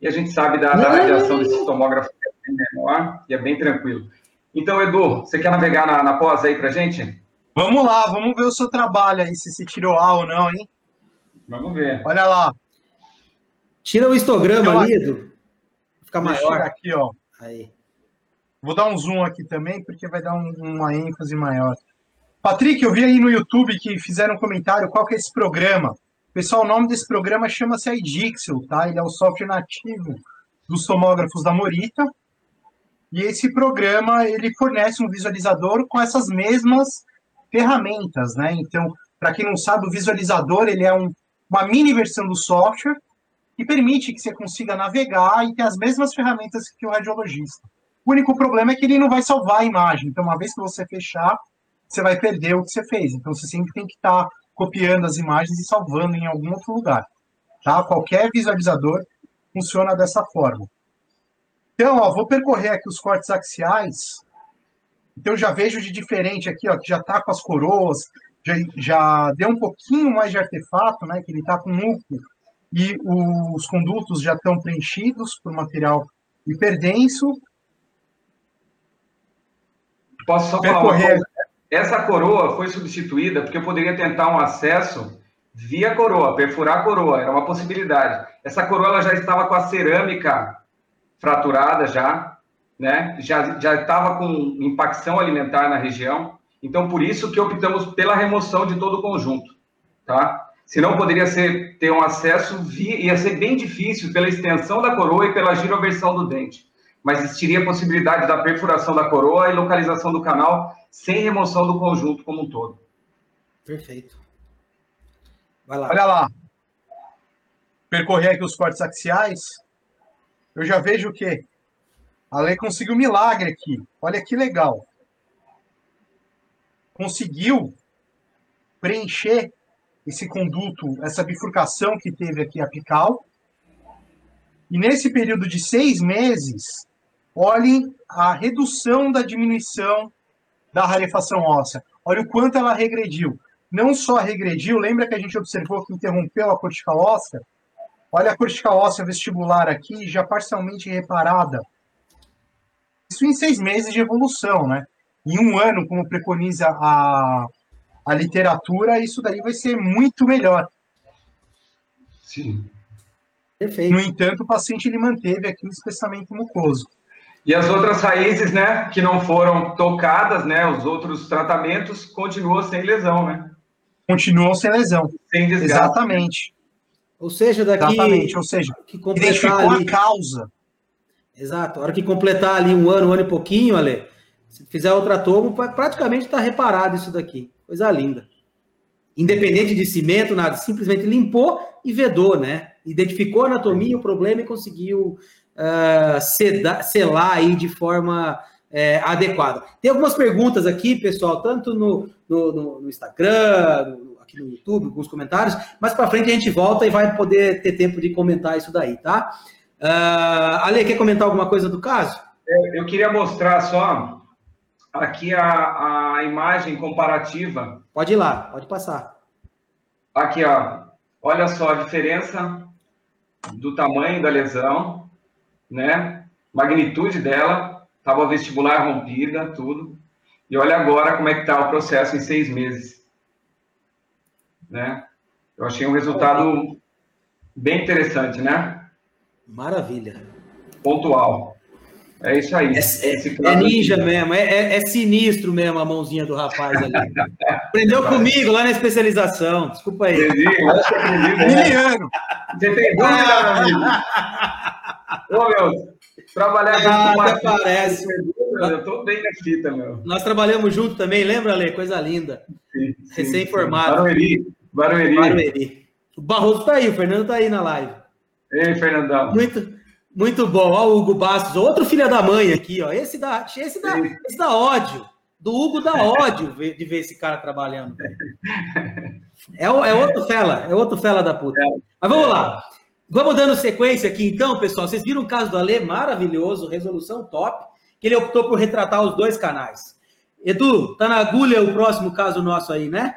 E a gente sabe da, da radiação desse tomógrafo que é bem menor e é bem tranquilo. Então, Edu, você quer navegar na, na pós aí pra gente? Vamos lá, vamos ver o seu trabalho aí, se se tirou A ou não, hein? Vamos ver. Olha lá. Tira o histograma ali, Edu. Fica maior. Aqui, ó. Aí. Vou dar um zoom aqui também, porque vai dar um, uma ênfase maior. Patrick, eu vi aí no YouTube que fizeram um comentário qual que é esse programa. Pessoal, o nome desse programa chama-se iDixel, tá? Ele é o software nativo dos tomógrafos da Morita. E esse programa, ele fornece um visualizador com essas mesmas ferramentas, né? Então, para quem não sabe, o visualizador, ele é um, uma mini versão do software que permite que você consiga navegar e ter as mesmas ferramentas que o radiologista. O único problema é que ele não vai salvar a imagem. Então, uma vez que você fechar, você vai perder o que você fez. Então, você sempre tem que estar tá copiando as imagens e salvando em algum outro lugar. Tá? Qualquer visualizador funciona dessa forma. Então, ó, vou percorrer aqui os cortes axiais. Então, já vejo de diferente aqui, ó, que já está com as coroas, já, já deu um pouquinho mais de artefato, né, que ele está com núcleo, e os condutos já estão preenchidos por material hiperdenso, Posso só coisa? Essa coroa foi substituída porque eu poderia tentar um acesso via coroa, perfurar a coroa, era uma possibilidade. Essa coroa ela já estava com a cerâmica fraturada já, né? Já já estava com impacção alimentar na região. Então por isso que optamos pela remoção de todo o conjunto, tá? Senão poderia ser ter um acesso via, ia ser bem difícil pela extensão da coroa e pela giroversão do dente. mas existiria a possibilidade da perfuração da coroa e localização do canal sem remoção do conjunto como um todo. Perfeito. Vai lá. Olha lá. Percorrer aqui os cortes axiais, eu já vejo que a lei conseguiu um milagre aqui. Olha que legal. Conseguiu preencher esse conduto, essa bifurcação que teve aqui apical. E nesse período de seis meses, olhem a redução da diminuição da rarefação óssea. Olha o quanto ela regrediu. Não só regrediu, lembra que a gente observou que interrompeu a cortical óssea? Olha a cortical óssea vestibular aqui, já parcialmente reparada. Isso em seis meses de evolução, né? Em um ano, como preconiza a, a literatura, isso daí vai ser muito melhor. Sim. Perfeito. No entanto, o paciente ele manteve aqui o espessamento mucoso. E as outras raízes, né, que não foram tocadas, né, os outros tratamentos, continuam sem lesão, né? Continuam sem lesão. Sem desgaste. Exatamente. Ou seja, daqui. Exatamente, ou seja, que identificou ali... a causa. Exato. A hora que completar ali um ano, um ano e pouquinho, Ale, se fizer outra tomo, praticamente está reparado isso daqui. Coisa linda. Independente de cimento, nada, simplesmente limpou e vedou, né? Identificou a anatomia, o problema e conseguiu uh, selar aí de forma é, adequada. Tem algumas perguntas aqui, pessoal, tanto no, no, no Instagram, no, aqui no YouTube, alguns comentários, mas para frente a gente volta e vai poder ter tempo de comentar isso daí, tá? Uh, Ale, quer comentar alguma coisa do caso? Eu, eu queria mostrar só aqui a, a imagem comparativa. Pode ir lá, pode passar. Aqui, ó. Olha só a diferença do tamanho da lesão né? Magnitude dela, estava vestibular rompida, tudo. E olha agora como é que está o processo em seis meses, né? Eu achei um resultado bem interessante, né? Maravilha. Pontual. É isso aí. É, é, é ninja aqui. mesmo, é, é, é, sinistro mesmo a mãozinha do rapaz ali. Aprendeu comigo lá na especialização. Desculpa aí. Entendi, acho que aprendi. Você tem dúvida, amigo? Ô, meu, trabalhar ah, até parece. Eu tô bem na fita, meu. Nós trabalhamos junto também, lembra, Ale? Coisa linda. Recém-formado. Barueri. Barueri. Barueri. O Barroso tá aí, o Fernando tá aí na live. Ei, Fernandão. Muito, muito bom. Ó, o Hugo Bastos, outro filho da mãe aqui, ó. Esse dá, esse dá, esse dá ódio. Do Hugo dá ódio de ver esse cara trabalhando. É, é outro fela, é outro fela da puta. É. Mas vamos lá. Vamos dando sequência aqui, então, pessoal. Vocês viram o caso do Alê, maravilhoso, resolução top, que ele optou por retratar os dois canais. Edu, tá na agulha o próximo caso nosso aí, né?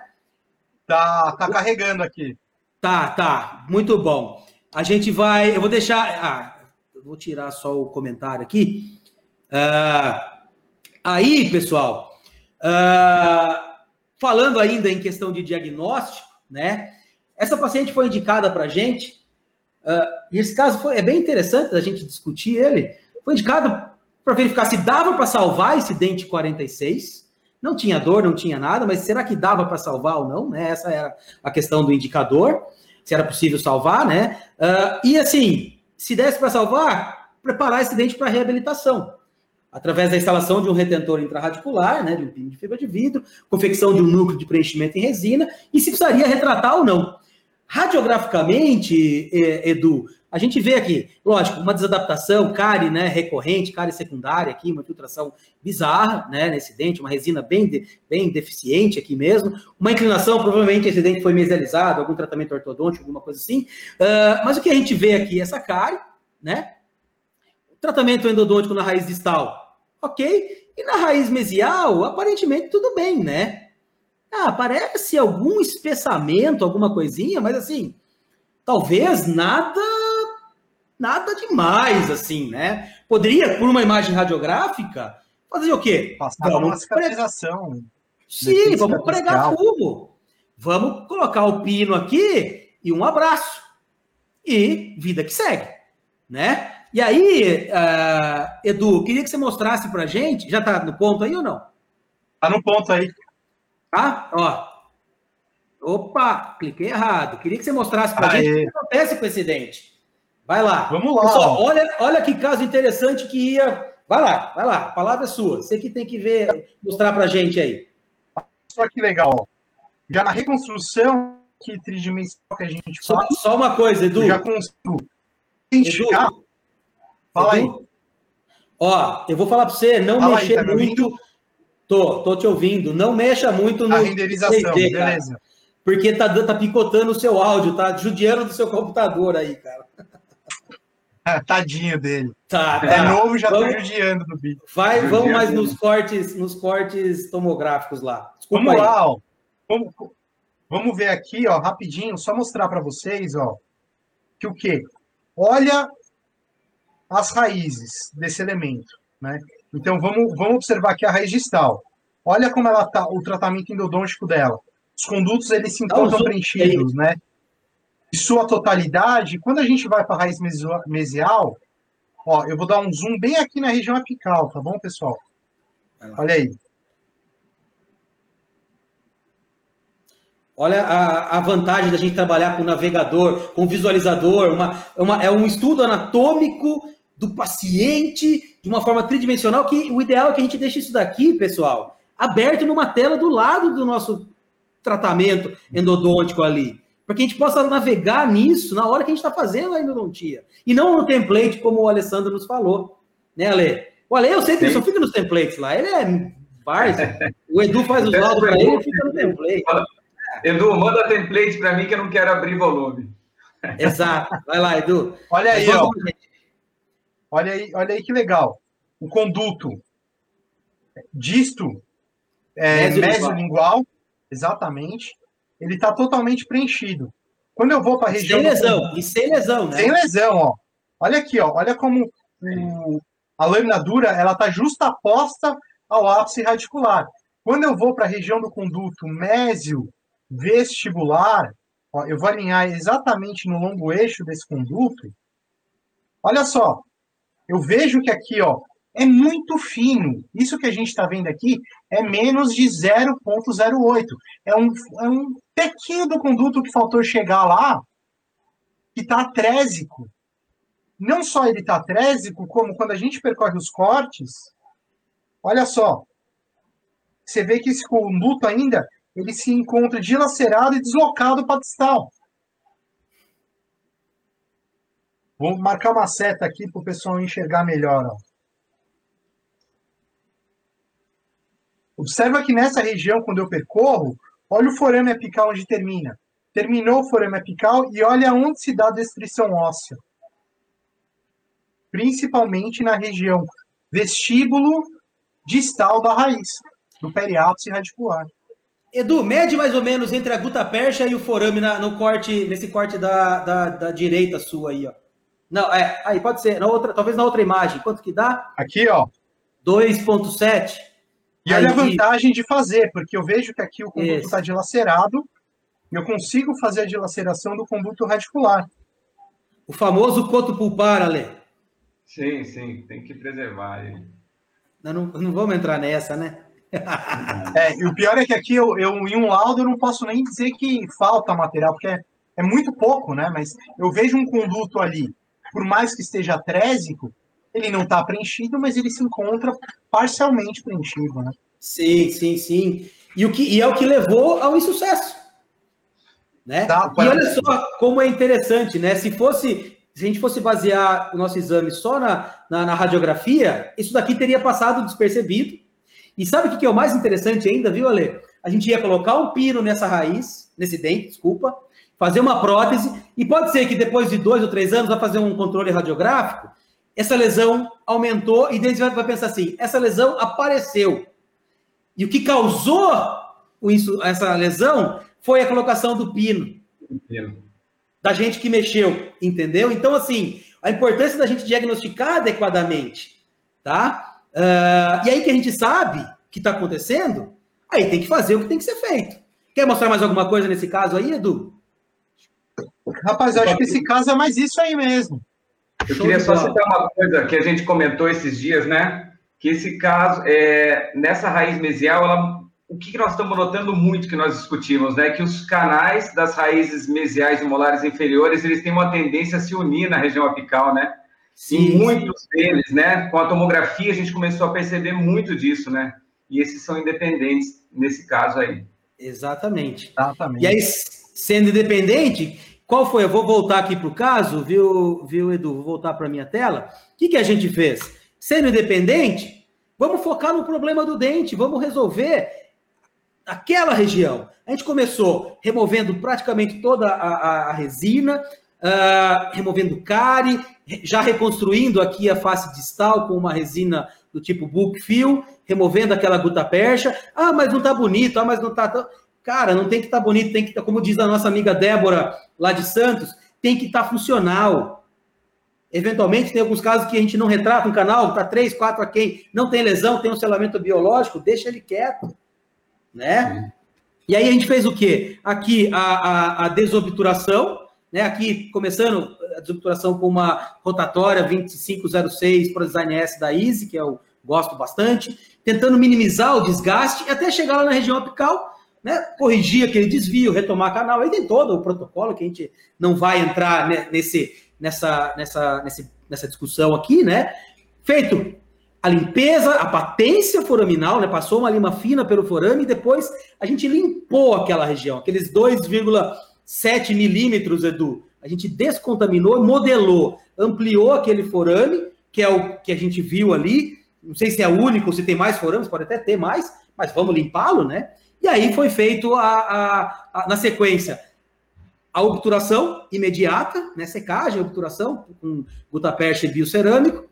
Tá, tá carregando aqui. Tá, tá. Muito bom. A gente vai. Eu vou deixar. Ah, eu vou tirar só o comentário aqui. Uh, aí, pessoal, uh, falando ainda em questão de diagnóstico, né? Essa paciente foi indicada para gente Uh, e esse caso foi, é bem interessante a gente discutir ele. Foi indicado para verificar se dava para salvar esse dente 46. Não tinha dor, não tinha nada, mas será que dava para salvar ou não? Né? Essa era a questão do indicador, se era possível salvar, né? Uh, e assim, se desse para salvar, preparar esse dente para reabilitação através da instalação de um retentor intraradicular, né, de um pino de fibra de vidro, confecção de um núcleo de preenchimento em resina, e se precisaria retratar ou não. Radiograficamente, Edu, a gente vê aqui, lógico, uma desadaptação, cárie né, recorrente, cárie secundária aqui, uma infiltração bizarra, né, nesse dente, uma resina bem, de, bem deficiente aqui mesmo, uma inclinação, provavelmente esse dente foi mesializado, algum tratamento ortodôntico, alguma coisa assim, uh, mas o que a gente vê aqui, essa cárie, né, tratamento endodôntico na raiz distal, ok, e na raiz mesial, aparentemente tudo bem, né, ah, parece algum espessamento, alguma coisinha, mas assim, talvez nada nada demais, assim, né? Poderia, por uma imagem radiográfica, fazer o quê? Passar vamos uma cicatrização. Sim, vamos pregar fumo. Vamos colocar o pino aqui e um abraço. E vida que segue, né? E aí, uh, Edu, queria que você mostrasse pra gente, já tá no ponto aí ou não? Tá no ponto aí. Tá? Ó. Opa, cliquei errado. Queria que você mostrasse para a gente o que acontece com esse dente. Vai lá. Vamos lá. Pessoal, olha, olha que caso interessante que ia. Vai lá, vai lá. A palavra é sua. Você que tem que ver, mostrar pra gente aí. Olha que legal. Já na reconstrução que tridimensional que a gente só, faz. Só uma coisa, Edu. Já consigo identificar. Edu, Fala Edu, aí. Ó, eu vou falar para você, não Fala mexer aí, tá muito. Tô, tô te ouvindo. Não mexa muito no. A renderização, beleza. Porque tá, tá picotando o seu áudio, tá judiando do seu computador aí, cara. Tadinho dele. Tá, é tá. É novo, já vamos, tô judiando do bicho. Vai, vamos mais nos cortes, nos cortes tomográficos lá. Desculpa vamos aí. lá, ó. Vamos, vamos ver aqui, ó, rapidinho, só mostrar para vocês, ó, que o quê? Olha as raízes desse elemento, né? Então vamos, vamos observar aqui a raiz distal. Olha como ela tá, o tratamento endodôntico dela. Os condutos eles se encontram preenchidos, né? Em sua totalidade, quando a gente vai para a raiz mesial, ó, eu vou dar um zoom bem aqui na região apical, tá bom, pessoal? Olha aí. Olha a, a, vantagem da gente trabalhar com navegador, com visualizador, uma, uma, é um estudo anatômico do paciente de uma forma tridimensional, que o ideal é que a gente deixe isso daqui, pessoal, aberto numa tela do lado do nosso tratamento endodôntico ali. Para que a gente possa navegar nisso na hora que a gente está fazendo a endodontia. E não no template, como o Alessandro nos falou. Né, Ale? O Ale, eu sei que ele só fica nos templates lá. Ele é faz. O Edu faz os laudos para ele e fica no template. Edu, manda template para mim que eu não quero abrir volume. Exato. Vai lá, Edu. Olha aí, ó. Olha aí, olha aí que legal. O conduto disto é, mesolingual, exatamente, ele está totalmente preenchido. Quando eu vou para a região. Sem lesão, e sem lesão, né? Sem lesão, ó. Olha aqui, ó. Olha como o, a lâmina dura ela está justaposta ao ápice radicular. Quando eu vou para a região do conduto mésio vestibular, ó, eu vou alinhar exatamente no longo eixo desse conduto. Olha só, eu vejo que aqui, ó, é muito fino. Isso que a gente está vendo aqui é menos de 0,08. É um, é um pequeno do conduto que faltou chegar lá, que está atrésico. Não só ele está atrésico, como quando a gente percorre os cortes, olha só, você vê que esse conduto ainda ele se encontra dilacerado e deslocado para distal. Vou marcar uma seta aqui para o pessoal enxergar melhor. Ó. Observa que nessa região, quando eu percorro, olha o forame apical onde termina. Terminou o forame apical e olha onde se dá a destrição óssea. Principalmente na região vestíbulo distal da raiz, do periápice radicular. Edu, mede mais ou menos entre a guta percha e o forame na, no corte, nesse corte da, da, da, direita sua aí, ó. Não, é, aí pode ser, na outra, talvez na outra imagem. Quanto que dá? Aqui, ó. 2.7. E olha a vantagem de fazer, porque eu vejo que aqui o conduto está dilacerado e eu consigo fazer a dilaceração do conduto radicular. O famoso coto pulpar, Ale. Sim, sim, tem que preservar ele. Não, não, não vamos entrar nessa, né? é, e o pior é que aqui eu, eu, em um laudo, eu não posso nem dizer que falta material, porque é, é muito pouco, né? Mas eu vejo um conduto ali, por mais que esteja trésico, ele não está preenchido, mas ele se encontra parcialmente preenchido, né? Sim, sim, sim. E, o que, e é o que levou ao insucesso. Né? Tá, e olha só como é interessante, né? Se fosse, se a gente fosse basear o nosso exame só na, na, na radiografia, isso daqui teria passado despercebido. E sabe o que é o mais interessante ainda, viu, Ale? A gente ia colocar um pino nessa raiz, nesse dente, desculpa, fazer uma prótese, e pode ser que depois de dois ou três anos vai fazer um controle radiográfico essa lesão aumentou e daí vai pensar assim, essa lesão apareceu. E o que causou essa lesão foi a colocação do pino. pino. Da gente que mexeu, entendeu? Então, assim, a importância da gente diagnosticar adequadamente, tá? Uh, e aí que a gente sabe que está acontecendo, aí tem que fazer o que tem que ser feito. Quer mostrar mais alguma coisa nesse caso aí, Edu? Rapaz, eu acho que esse caso é mais isso aí mesmo. Eu Show queria só citar uma coisa que a gente comentou esses dias, né? Que esse caso, é, nessa raiz mesial, ela o que nós estamos notando muito que nós discutimos, né? Que os canais das raízes mesiais e molares inferiores, eles têm uma tendência a se unir na região apical, né? Sim, e muitos sim. deles, né? Com a tomografia, a gente começou a perceber muito disso, né? E esses são independentes nesse caso aí. Exatamente. Exatamente. E aí, sendo independente, qual foi? Eu vou voltar aqui para o caso, viu, viu, Edu? Vou voltar para a minha tela. O que, que a gente fez? Sendo independente, vamos focar no problema do dente, vamos resolver aquela região. A gente começou removendo praticamente toda a, a, a resina, uh, removendo cárie, já reconstruindo aqui a face distal com uma resina do tipo book fill, removendo aquela guta percha. Ah, mas não tá bonito, ah, mas não tá tão... Cara, não tem que estar tá bonito, tem que estar, tá, como diz a nossa amiga Débora lá de Santos, tem que estar tá funcional. Eventualmente, tem alguns casos que a gente não retrata um canal, tá três, quatro a quem não tem lesão, tem um selamento biológico, deixa ele quieto né? E aí a gente fez o quê? Aqui a, a, a desobturação, né? Aqui começando a desobturação com uma rotatória 2506 para o Design S da Easy, que eu gosto bastante, tentando minimizar o desgaste até chegar lá na região apical, né? Corrigir aquele desvio, retomar canal. Aí tem todo o protocolo que a gente não vai entrar nesse, nessa, nessa, nessa discussão aqui, né? Feito a limpeza, a patência foraminal, né? Passou uma lima fina pelo forame e depois a gente limpou aquela região, aqueles 2,7 milímetros, Edu. A gente descontaminou, modelou, ampliou aquele forame, que é o que a gente viu ali. Não sei se é único, se tem mais forames, pode até ter mais, mas vamos limpá-lo, né? E aí foi feito a, a, a, na sequência a obturação imediata, né? Secagem, obturação com gutapercha e biocerâmico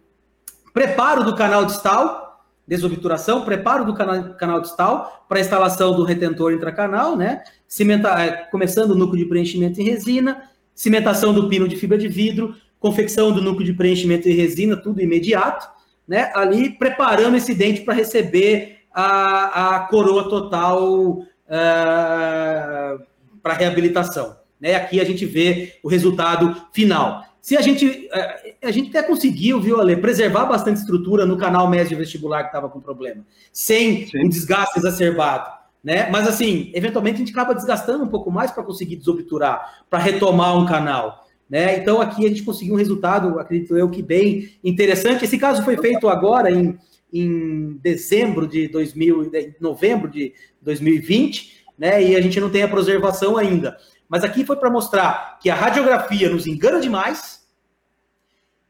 preparo do canal distal, desobturação, preparo do canal, canal distal para instalação do retentor intracanal, né? Cimenta, é, começando o núcleo de preenchimento em resina, cimentação do pino de fibra de vidro, confecção do núcleo de preenchimento em resina, tudo imediato, né? Ali preparando esse dente para receber a, a coroa total uh, é, para reabilitação. Né? Aqui a gente vê o resultado final. Se a gente. É, a gente até conseguiu, viu, Ale, preservar bastante estrutura no canal médio vestibular que estava com problema, sem Sim. um desgaste exacerbado. Né? Mas assim, eventualmente a gente acaba desgastando um pouco mais para conseguir desobturar, para retomar um canal. Né? Então aqui a gente conseguiu um resultado, acredito eu, que bem interessante. Esse caso foi feito agora em, em dezembro de 2000, novembro de 2020, né? E a gente não tem a preservação ainda. Mas aqui foi para mostrar que a radiografia nos engana demais,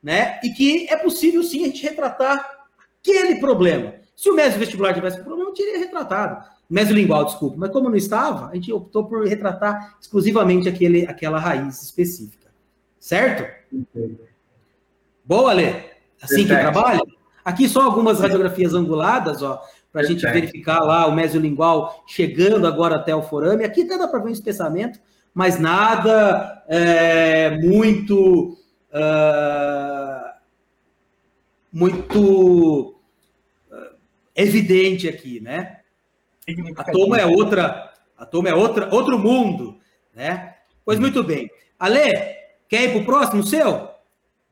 né? E que é possível sim a gente retratar aquele problema. Se o mesmo vestibular tivesse problema, eu teria retratado. Mesolingual, desculpa. Mas como não estava, a gente optou por retratar exclusivamente aquele, aquela raiz específica. Certo? Boa, Lê? Assim que trabalha? Aqui só algumas radiografias anguladas, ó, para a gente verificar lá o mesolingual chegando agora até o forame. Aqui até dá para ver um espessamento, mas nada é, muito. Uh, muito uh, evidente aqui, né? A toma é outra, a toma é outra, outro mundo, né? Pois muito bem. Ale, quer ir para o próximo seu?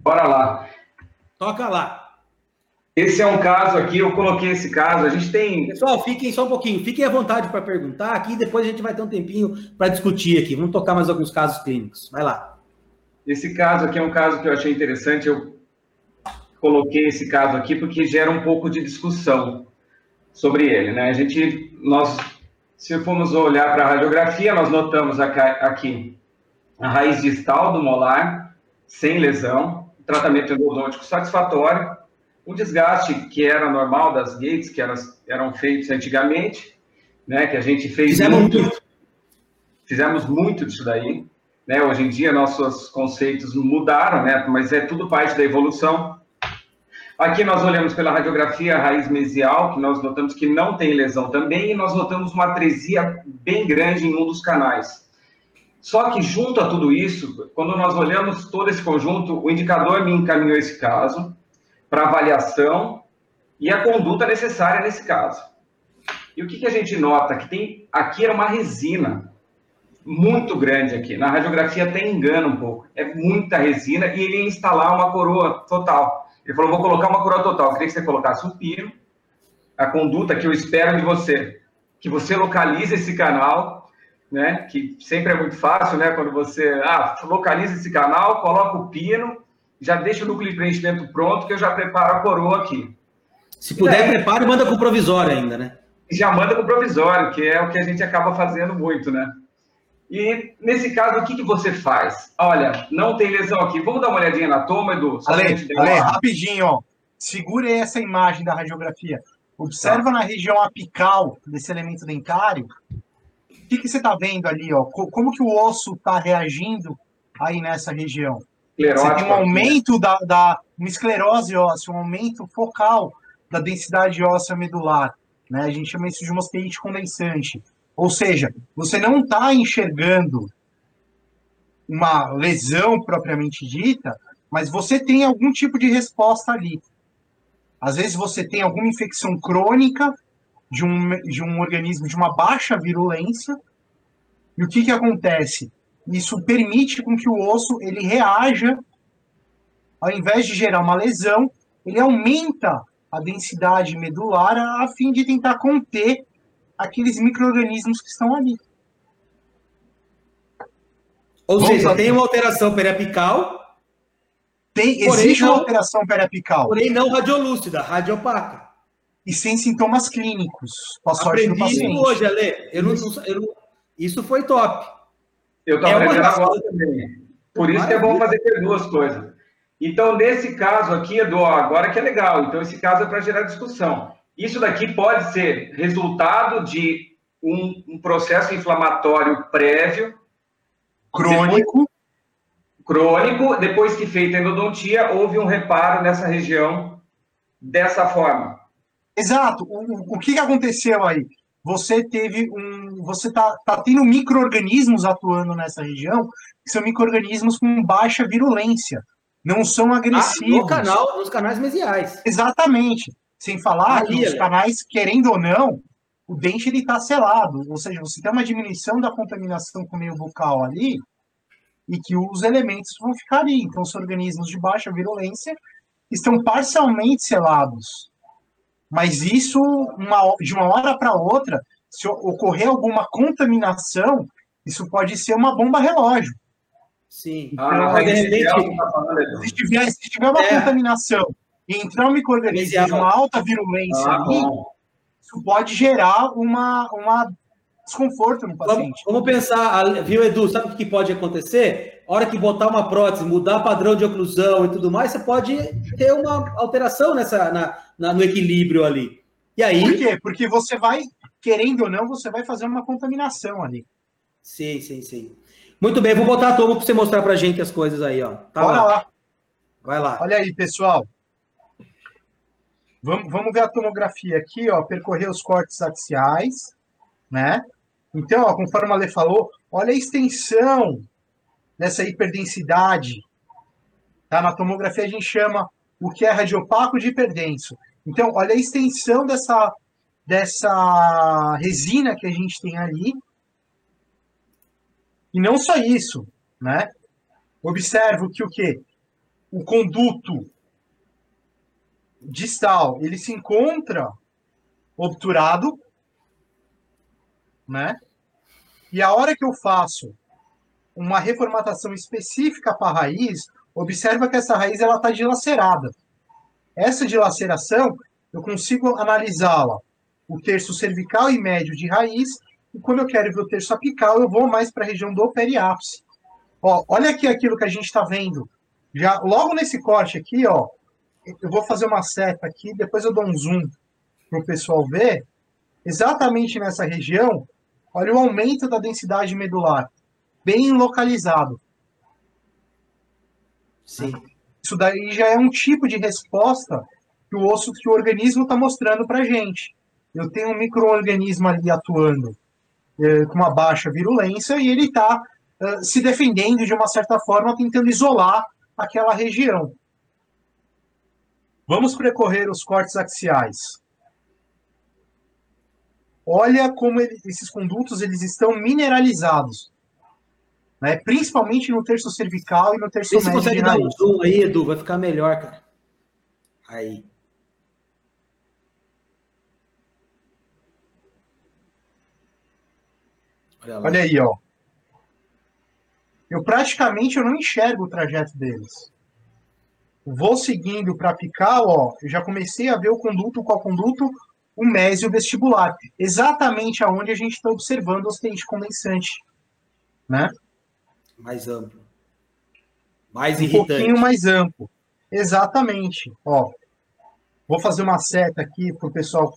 Bora lá. Toca lá. Esse é um caso aqui, eu coloquei esse caso, a gente tem... Pessoal, fiquem só um pouquinho, fiquem à vontade para perguntar aqui, depois a gente vai ter um tempinho para discutir aqui. Vamos tocar mais alguns casos clínicos. Vai lá. Esse caso aqui é um caso que eu achei interessante, eu coloquei esse caso aqui porque gera um pouco de discussão sobre ele, né? A gente, nós, se formos olhar para a radiografia, nós notamos aqui a raiz distal do molar, sem lesão, tratamento endodôntico satisfatório, o desgaste que era normal das gates, que eram, eram feitos antigamente, né, que a gente fez fizemos muito, muito. Fizemos muito disso daí. Né? Hoje em dia, nossos conceitos mudaram, né? mas é tudo parte da evolução. Aqui nós olhamos pela radiografia raiz mesial, que nós notamos que não tem lesão também, e nós notamos uma atresia bem grande em um dos canais. Só que junto a tudo isso, quando nós olhamos todo esse conjunto, o indicador me encaminhou esse caso, para avaliação e a conduta necessária nesse caso. E o que, que a gente nota? Que tem aqui era uma resina muito grande aqui. Na radiografia até engana um pouco. É muita resina e ele ia instalar uma coroa total. Ele falou, vou colocar uma coroa total. Eu queria que você colocasse um pino, a conduta que eu espero de você, que você localize esse canal, né? Que sempre é muito fácil, né? Quando você ah, localiza esse canal, coloca o pino, já deixa o núcleo de preenchimento pronto, que eu já preparo a coroa aqui. Se puder, prepara e manda com provisório ainda, né? Já manda com provisório, que é o que a gente acaba fazendo muito, né? E nesse caso, o que, que você faz? Olha, não tem lesão aqui. Vamos dar uma olhadinha na toma, Edu? Ale, Ale rapidinho, ó. Segure essa imagem da radiografia. Observa tá. na região apical desse elemento dentário. O que, que você está vendo ali? Ó? Como que o osso está reagindo aí nessa região? Você tem um aumento da, da uma esclerose óssea, um aumento focal da densidade óssea medular. Né? A gente chama isso de mosteite condensante. Ou seja, você não está enxergando uma lesão propriamente dita, mas você tem algum tipo de resposta ali. Às vezes você tem alguma infecção crônica de um, de um organismo de uma baixa virulência. E o que, que acontece? Isso permite com que o osso ele reaja, ao invés de gerar uma lesão, ele aumenta a densidade medular a fim de tentar conter aqueles micro-organismos que estão ali. Ou Vamos seja, tem uma alteração periapical tem, existe não, uma alteração periapical. Porém, não radiolúcida, radiopaca. E sem sintomas clínicos. Com sorte do paciente. Hoje, Ale. Eu não, eu não, isso foi top. Eu estou é aprendendo agora também. Por isso que é bom fazer ter duas coisas. Então, nesse caso aqui, Edu, agora que é legal. Então, esse caso é para gerar discussão. Isso daqui pode ser resultado de um, um processo inflamatório prévio. Crônico crônico, depois que feita a endodontia, houve um reparo nessa região dessa forma. Exato. O, o que aconteceu aí? Você teve um. Você está tá tendo micro-organismos atuando nessa região, que são micro-organismos com baixa virulência. Não são agressivos. Ah, no canal, nos canais mesiais. Exatamente. Sem falar Ali, que os canais, querendo ou não, o dente ele está selado. Ou seja, você tem uma diminuição da contaminação com o meio bucal ali, e que os elementos vão ficar ali. Então, os organismos de baixa virulência estão parcialmente selados. Mas isso, uma, de uma hora para outra, se ocorrer alguma contaminação, isso pode ser uma bomba relógio. Sim. Então, ah, de repente, se tiver, se tiver uma é. contaminação e entrar um microorganismo de uma alta virulência ah, ali, isso pode gerar uma, uma desconforto no paciente. Vamos, vamos, pensar, viu, Edu? Sabe o que pode acontecer? A hora que botar uma prótese, mudar padrão de oclusão e tudo mais, você pode ter uma alteração nessa, na, na, no equilíbrio ali. E aí? Por quê? Porque você vai, querendo ou não, você vai fazer uma contaminação ali. Sim, sim, sim. Muito bem, vou botar a toma para você mostrar para gente as coisas aí, ó. Tá Bora lá. lá. Vai lá. Olha aí, pessoal. Vamos, vamos ver a tomografia aqui, ó. Percorrer os cortes axiais, né? Então, ó, conforme a Lê falou, olha a extensão dessa hiperdensidade. Tá? Na tomografia a gente chama o que é radiopaco de hiperdenso. Então, olha a extensão dessa, dessa resina que a gente tem ali. E não só isso, né? Observo que o quê? O conduto distal, ele se encontra obturado, né? E a hora que eu faço uma reformatação específica para a raiz, observa que essa raiz ela está dilacerada. Essa dilaceração, eu consigo analisá-la, o terço cervical e médio de raiz, e quando eu quero ver o terço apical, eu vou mais para a região do periápice. Ó, olha aqui aquilo que a gente está vendo. Já logo nesse corte aqui, ó, eu vou fazer uma seta aqui, depois eu dou um zoom para o pessoal ver. Exatamente nessa região, Olha o aumento da densidade medular, bem localizado. Sim. Isso daí já é um tipo de resposta que o osso, que o organismo está mostrando para a gente. Eu tenho um microorganismo ali atuando é, com uma baixa virulência e ele está é, se defendendo de uma certa forma, tentando isolar aquela região. Vamos percorrer os cortes axiais. Olha como ele, esses condutos eles estão mineralizados. Né? Principalmente no terço cervical e no terço médio. Você consegue dar um zoom aí, Edu? Vai ficar melhor, cara. Aí. Olha, Olha aí, ó. Eu praticamente eu não enxergo o trajeto deles. Vou seguindo para picar, ó. Eu já comecei a ver o conduto, qual conduto? O mésio vestibular. Exatamente aonde a gente está observando o acidente condensante. Né? Mais amplo. Mais um irritante. Um pouquinho mais amplo. Exatamente. Ó, vou fazer uma seta aqui para o pessoal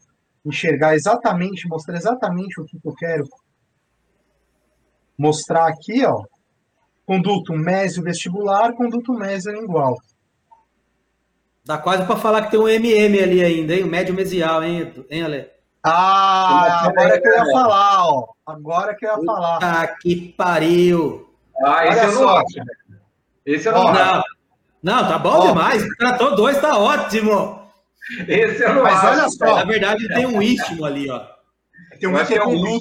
enxergar exatamente, mostrar exatamente o que eu quero mostrar aqui, ó. Conduto mésio vestibular, conduto mésio lingual. Dá quase para falar que tem um MM ali ainda, hein? O médio mesial, hein, hein Ale? Ah, agora que eu ia falar, ó. Agora que eu ia falar. Ah, que pariu. Ah, esse Olha eu não só. acho. Esse eu não, não Não, tá bom demais. Tratou dois, tá ótimo. Esse eu não Mas acho. olha só. Na verdade, tem um istmo ali, ó. Tem um. É um,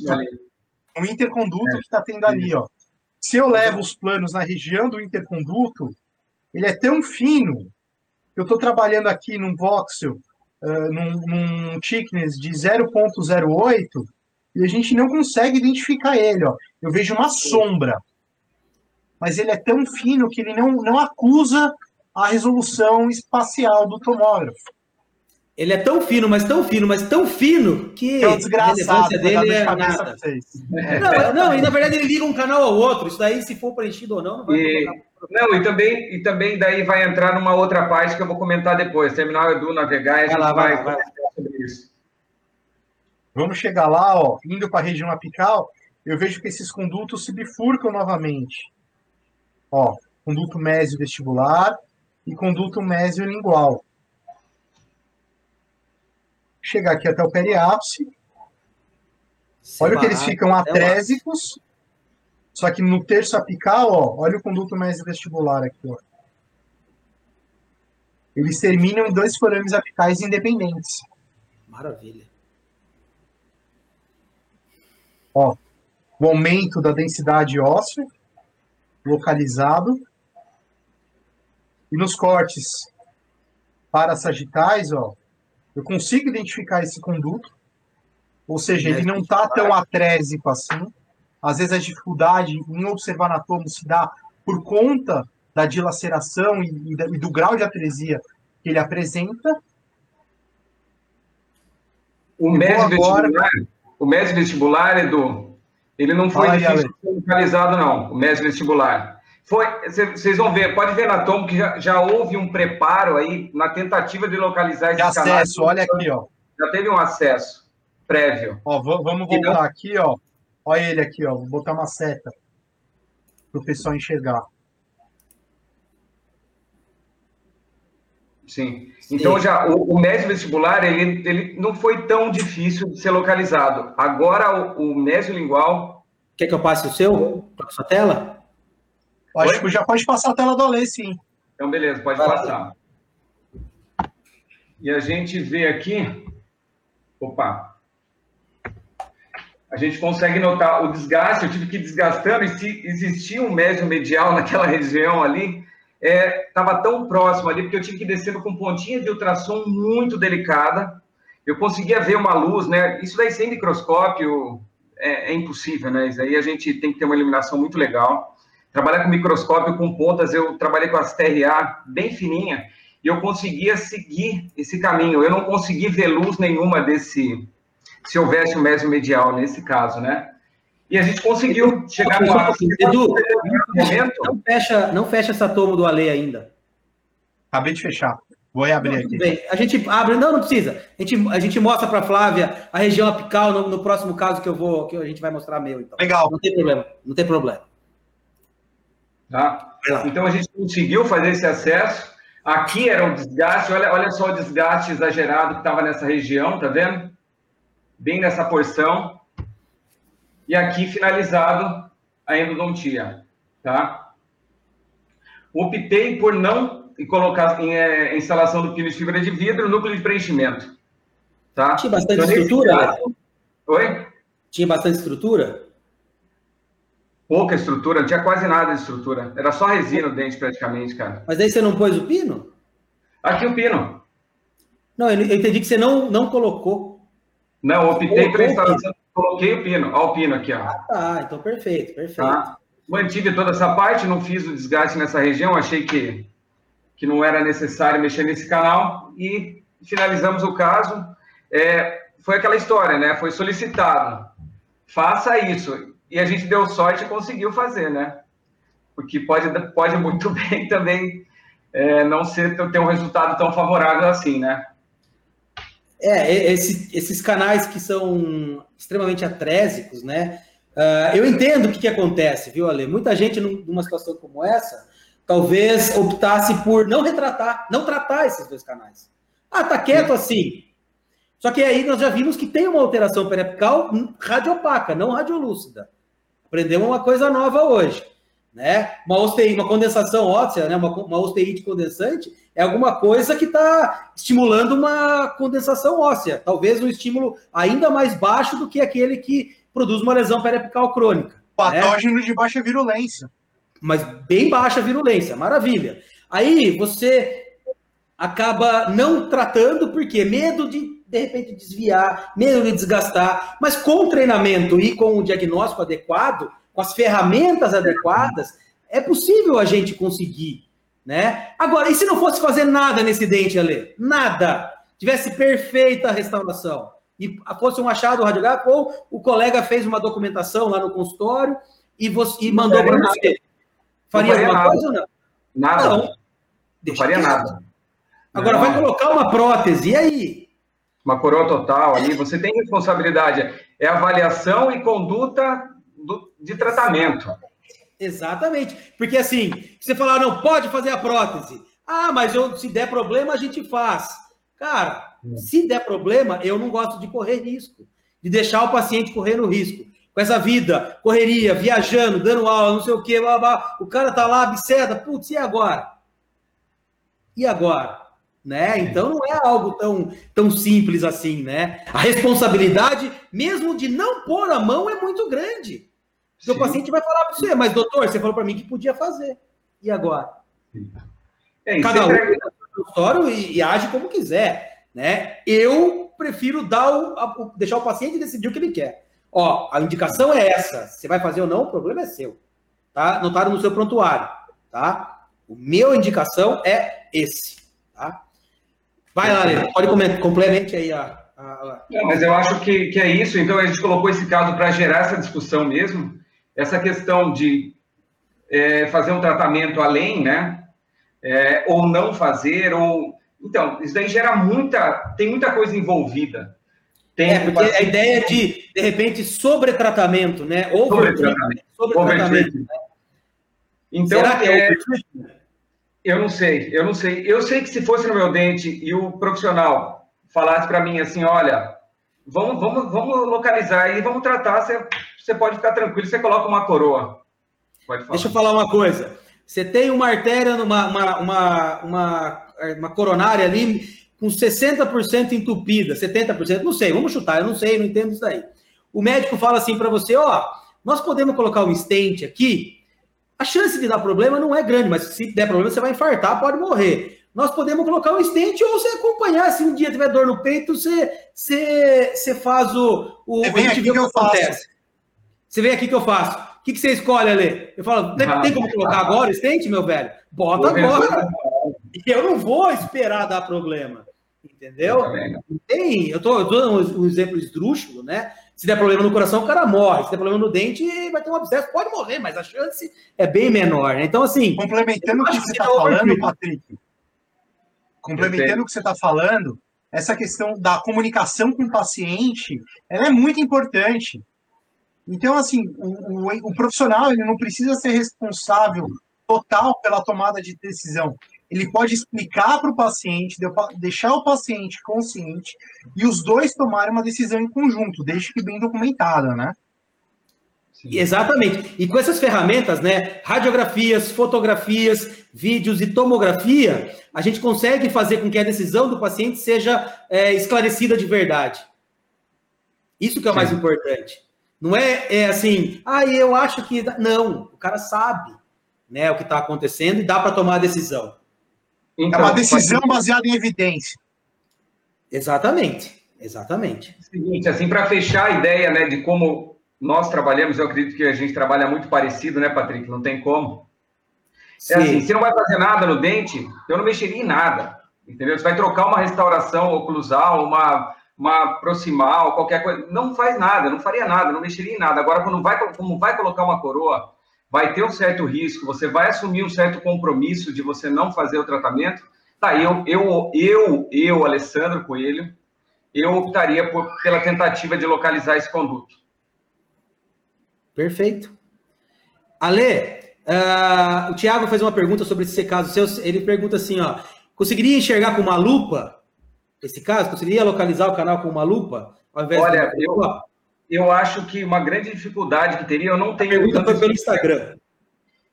um interconduto é. que está tendo ali, ó. Se eu levo os planos na região do interconduto, ele é tão fino. Eu estou trabalhando aqui num voxel, uh, num, num thickness de 0.08, e a gente não consegue identificar ele. Ó. Eu vejo uma sombra mas ele é tão fino que ele não, não acusa a resolução espacial do tomógrafo. Ele é tão fino, mas tão fino, mas tão fino que é um a dele é nada. Não, não, e na verdade ele liga um canal ao outro. Isso daí, se for preenchido ou não, não vai e, Não, e também, e também daí vai entrar numa outra parte que eu vou comentar depois. Terminar o Edu navegar e a gente vai, vai, vai, vai. sobre isso. Vamos chegar lá, ó, indo para a região apical, eu vejo que esses condutos se bifurcam novamente. Ó, conduto mésio vestibular e conduto mésio lingual. Chegar aqui até o periápice. Olha que eles ficam atrésicos. Só que no terço apical, ó, olha o conduto mésio vestibular aqui, ó. Eles terminam em dois forames apicais independentes. Maravilha. Ó, o aumento da densidade óssea localizado. E nos cortes para sagitais, ó, eu consigo identificar esse conduto, ou seja, ele não está tão atrésico assim. Às vezes a dificuldade em observar na tomo se dá por conta da dilaceração e, e, do grau de atresia que ele apresenta. O médio vestibular, o médio vestibular, Edu, ele não foi Ai, localizado, não, o MES vestibular. Foi, vocês vão ver, pode ver na Tom que já, já, houve um preparo aí na tentativa de localizar esse de acesso, olha aqui, ó. Já teve um acesso prévio. Ó, vamos voltar não... aqui, ó. Olha ele aqui, ó. Vou botar uma seta para o pessoal enxergar. Sim. Então, já o, o médio vestibular, ele, ele não foi tão difícil de ser localizado. Agora, o, o médio lingual... Quer que eu passe o seu? A sua tela? Acho que já pode passar a tela do Alê, sim. Então, beleza, pode Vai passar. E a gente vê aqui... Opa! A gente consegue notar o desgaste, eu tive que ir desgastando, e se existia um médio medial naquela região ali, estava é, tão próximo ali, porque eu tive que descer com pontinha de ultrassom muito delicada. Eu conseguia ver uma luz, né? Isso daí sem microscópio é, é, impossível, né? Isso aí a gente tem que ter uma iluminação muito legal. Trabalhar com microscópio com pontas, eu trabalhei com as TRA bem fininha e eu conseguia seguir esse caminho. Eu não consegui ver luz nenhuma desse, se houvesse um mesmo medial nesse caso, né? E a gente conseguiu chegar no. Edu, não fecha, não fecha essa tomo do Ale ainda. Acabei de fechar. Vou reabrir aqui. Bem, a gente abre, não, não precisa. A gente, a gente mostra para Flávia a região apical no, no, próximo caso que eu vou, que a gente vai mostrar meu. Então. Legal. Não tem problema, não tem problema. Tá? Então a gente conseguiu fazer esse acesso. Aqui era um desgaste, olha, olha só o desgaste exagerado que estava nessa região, tá vendo? Bem nessa porção e aqui finalizado a endodontia, tá? Optei por não colocar em é, instalação do pino de fibra de vidro, núcleo de preenchimento, tá? Tinha bastante então, estrutura? Caso... Oi? Tinha bastante estrutura? Pouca estrutura, não tinha quase nada de estrutura. Era só resina o dente praticamente, cara. Mas aí você não pôs o pino? Aqui o pino. Não, eu entendi que você não, não colocou. Não, optei pela instalação Coloquei o pino, ó o pino aqui, ó. Ah, tá, então perfeito, perfeito. Tá. Mantive toda essa parte, não fiz o desgaste nessa região, achei que, que não era necessário mexer nesse canal e finalizamos o caso. É, foi aquela história, né? Foi solicitado, faça isso. E a gente deu sorte e conseguiu fazer, né? Porque pode, pode muito bem também é, não ser ter um resultado tão favorável assim, né? É, esse, esses canais que são extremamente atrésicos, né? Uh, eu entendo o que, que acontece, viu, Ale? Muita gente numa situação como essa, talvez optasse por não retratar, não tratar esses dois canais. Ah, tá quieto assim. Só que aí nós já vimos que tem uma alteração periapical radiopaca, não radiolúcida. Aprendemos uma coisa nova hoje. Né? Uma, osteite, uma condensação óssea, né? uma, uma osteite condensante, é alguma coisa que está estimulando uma condensação óssea. Talvez um estímulo ainda mais baixo do que aquele que produz uma lesão periapical crônica. Patógeno né? de baixa virulência. Mas bem baixa virulência, maravilha. Aí você acaba não tratando, porque medo de, de repente, desviar, de desgastar. Mas com o treinamento e com o diagnóstico adequado, com as ferramentas adequadas, é possível a gente conseguir, né? Agora, e se não fosse fazer nada nesse dente, Ale? Nada. Tivesse perfeita restauração e fosse um achado radiográfico, ou o colega fez uma documentação lá no consultório e, você, e mandou para você. Faria, faria alguma nada. coisa ou não? Nada. Não, não faria nada. Agora não. vai colocar uma prótese, e aí? Uma coroa total ali, você tem responsabilidade. É avaliação e conduta do, de tratamento. Exatamente. Porque assim, você falar, não, pode fazer a prótese. Ah, mas eu, se der problema, a gente faz. Cara, se der problema, eu não gosto de correr risco, de deixar o paciente correr no risco. Com essa vida, correria, viajando, dando aula, não sei o quê, blá, blá, o cara tá lá, abceda, putz, e agora? E agora? Né? Então não é algo tão, tão simples assim, né? A responsabilidade, mesmo de não pôr a mão, é muito grande. Sim. O paciente vai falar para você, mas doutor, você falou para mim que podia fazer. E agora? É, Cada um é... no e, e age como quiser. Né? Eu prefiro dar o, a, deixar o paciente decidir o que ele quer. Ó, a indicação é essa. Você vai fazer ou não, o problema é seu. Tá? Anotado no seu prontuário. Tá? O meu indicação é esse. Tá? Vai lá, Lê, pode complemente aí a. a... Não, mas eu acho que, que é isso. Então a gente colocou esse caso para gerar essa discussão mesmo. Essa questão de é, fazer um tratamento além, né? É, ou não fazer, ou então, isso daí gera muita, tem muita coisa envolvida. Tem é, porque a ideia é de, de repente, sobretratamento, né? Overtratamento. Sobretratamento. Né? Então, Será que é, é eu não sei, eu não sei. Eu sei que se fosse no meu dente e o profissional falasse para mim assim, olha, vamos, vamos, vamos localizar e vamos tratar, você, você pode ficar tranquilo, você coloca uma coroa. Deixa eu falar uma coisa. Você tem uma artéria, uma, uma, uma, uma uma coronária ali com 60% entupida, 70%, não sei, vamos chutar, eu não sei, não entendo isso daí. O médico fala assim para você, ó, nós podemos colocar um stent aqui, a chance de dar problema não é grande, mas se der problema você vai infartar, pode morrer. Nós podemos colocar um stent ou você acompanhar, se um dia tiver dor no peito, você, você, você faz o... o você vem aqui que, que eu acontece. Faço. Você vem aqui que eu faço. O que, que você escolhe, Ale? Eu falo, tem, tem como colocar agora o stent, meu velho? Bota agora. E eu não vou esperar dar problema. Entendeu? Eu Tem, eu tô, eu tô dando um exemplo esdrúxulo, né? Se der problema no coração, o cara morre. Se der problema no dente, vai ter um abscesso, pode morrer, mas a chance é bem menor. Né? Então, assim. Complementando o que você está falando, Patrick. Complementando o que você está falando, essa questão da comunicação com o paciente, ela é muito importante. Então, assim, o, o, o profissional ele não precisa ser responsável total pela tomada de decisão ele pode explicar para o paciente, deixar o paciente consciente e os dois tomarem uma decisão em conjunto, desde que bem documentada, né? Sim. Exatamente. E com essas ferramentas, né, radiografias, fotografias, vídeos e tomografia, a gente consegue fazer com que a decisão do paciente seja é, esclarecida de verdade. Isso que é o Sim. mais importante. Não é, é assim, ah, eu acho que. Não, o cara sabe né, o que está acontecendo e dá para tomar a decisão. Então, é uma decisão baseada em evidência. Exatamente. Exatamente. Seguinte, assim, para fechar a ideia né, de como nós trabalhamos, eu acredito que a gente trabalha muito parecido, né, Patrick? Não tem como. Sim. É assim, se não vai fazer nada no dente, eu não mexeria em nada, entendeu? Você vai trocar uma restauração oclusal, uma, uma proximal, qualquer coisa, não faz nada, não faria nada, não mexeria em nada. Agora, quando vai, como vai colocar uma coroa, vai ter um certo risco, você vai assumir um certo compromisso de você não fazer o tratamento. Tá, eu, eu, eu, eu, Alessandro Coelho, eu optaria por, pela tentativa de localizar esse conduto. Perfeito. Ale, uh, o Tiago fez uma pergunta sobre esse caso seu. Ele pergunta assim, ó, conseguiria enxergar com uma lupa esse caso? Conseguiria localizar o canal com uma lupa? Olha, de... eu, eu acho que uma grande dificuldade que teria, eu não tenho. A pergunta foi pelo Instagram.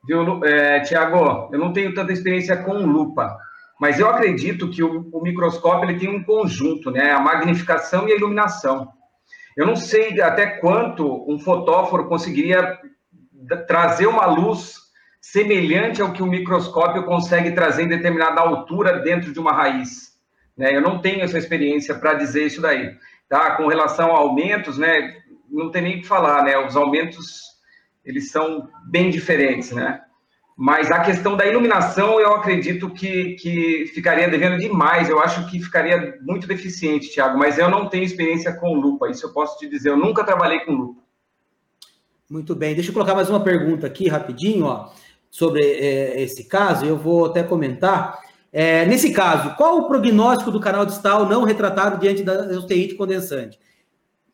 Viu, é, Tiago, eu não tenho tanta experiência com lupa, mas eu acredito que o, o, microscópio ele tem um conjunto, né? A magnificação e a iluminação. Eu não sei até quanto um fotóforo conseguiria trazer uma luz semelhante ao que o microscópio consegue trazer em determinada altura dentro de uma raiz. Né? Eu não tenho essa experiência para dizer isso daí. Tá? Com relação a aumentos, né? Não tem nem o que falar, né? Os aumentos, eles são bem diferentes, né? Mas a questão da iluminação, eu acredito que, que ficaria devendo demais. Eu acho que ficaria muito deficiente, Tiago. Mas eu não tenho experiência com lupa. Isso eu posso te dizer. Eu nunca trabalhei com lupa. Muito bem. Deixa eu colocar mais uma pergunta aqui, rapidinho, ó, sobre é, esse caso. Eu vou até comentar. É, nesse caso, qual o prognóstico do canal distal não retratado diante da osteite condensante?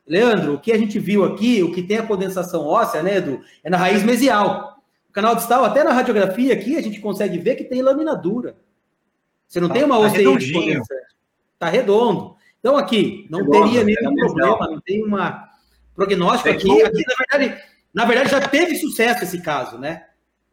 Leandro, o que a gente viu aqui, o que tem a condensação óssea, né, Edu, é na raiz mesial. O canal distal, até na radiografia aqui, a gente consegue ver que tem laminadura. Você não tá, tem uma osteite tá condensante. Está redondo. Então, aqui, não redondo, teria nenhum é problema, não tem uma prognóstico aqui. Aqui, na verdade, na verdade, já teve sucesso esse caso, né?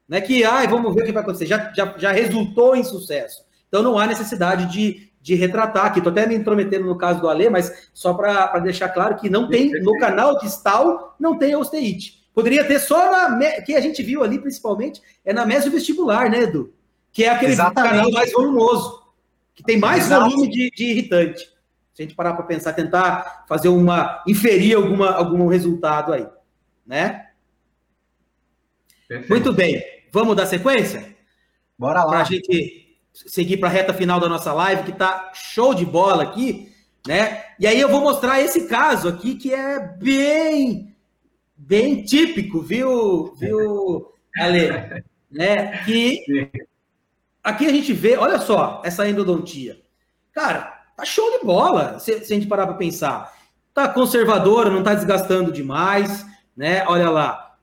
Não é que, ai, vamos ver o que vai acontecer. Já, já, já resultou em sucesso. Então, não há necessidade de de retratar aqui. Estou até me intrometendo no caso do Ale, mas só para deixar claro que não tem, no canal distal, não tem osteite. Poderia ter só na. que a gente viu ali, principalmente, é na vestibular, né, Edu? Que é aquele Exatamente. canal mais volumoso, que tem mais Exato. volume de, de irritante. Se a gente parar para pensar, tentar fazer uma. inferir alguma, algum resultado aí. Né? Perfeito. Muito bem. Vamos dar sequência? Bora lá. Para a gente seguir para a reta final da nossa live, que está show de bola aqui, né? E aí eu vou mostrar esse caso aqui que é bem, bem típico, viu, viu, Ale? né? Que aqui a gente vê, olha só, essa endodontia. Cara, tá show de bola, se, se a gente parar para pensar. Tá conservadora, não tá desgastando demais, né? Olha lá.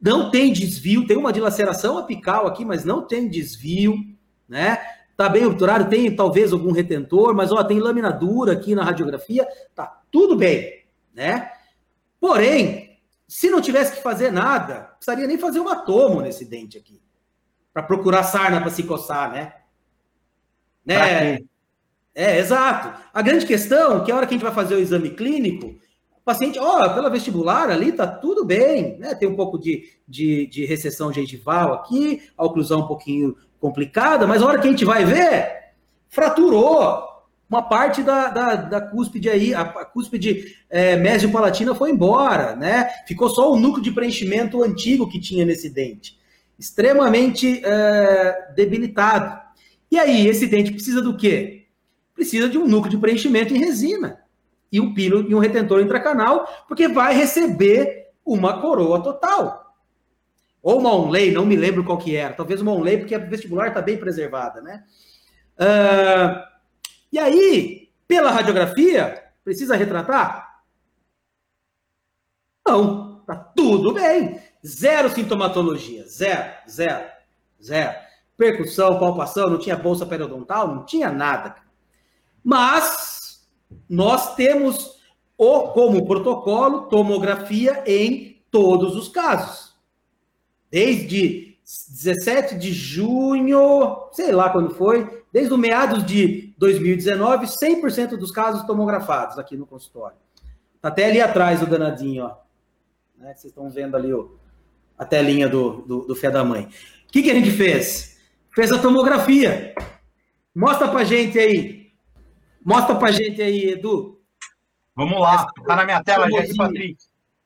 Não tem desvio, tem uma dilaceração apical aqui, mas não tem desvio né? Tá bem obturado, tem talvez algum retentor, mas ó, tem laminadura aqui na radiografia, tá tudo bem, né? Porém, se não tivesse que fazer nada, precisaria nem fazer uma tomo nesse dente aqui, para procurar sarna para se coçar, né? Né? É, exato. A grande questão é que a hora que a gente vai fazer o exame clínico, o paciente, ó, pela vestibular ali tá tudo bem, né? Tem um pouco de, de, de recessão gengival aqui, a oclusão um pouquinho complicada, mas a hora que a gente vai ver, fraturou. Uma parte da, da, da cúspide aí, a, a cúspide é, mesio-palatina foi embora, né? Ficou só o núcleo de preenchimento antigo que tinha nesse dente. Extremamente é, debilitado. E aí, esse dente precisa do quê? Precisa de um núcleo de preenchimento em resina. E um pino e um retentor intracanal, porque vai receber uma coroa total. Ou uma Onlay, não me lembro qual que era. Talvez uma Onlay, porque a vestibular está bem preservada, né? Uh, e aí, pela radiografia, precisa retratar? Não, tá tudo bem. Zero sintomatologia, zero, zero, zero. Percussão, palpação, não tinha bolsa periodontal, não tinha nada. Mas nós temos o como protocolo tomografia em todos os casos desde 17 de junho, sei lá quando foi, desde o meados de 2019, 100% dos casos tomografados aqui no consultório. Tá até ali atrás o danadinho, ó. Né? Vocês estão vendo ali o, a telinha do, do, do fé da mãe. O que, que a gente fez? Fez a tomografia. Mostra pra gente aí. Mostra pra gente aí, Edu. Vamos lá. Tá na minha tela, já, Patrick?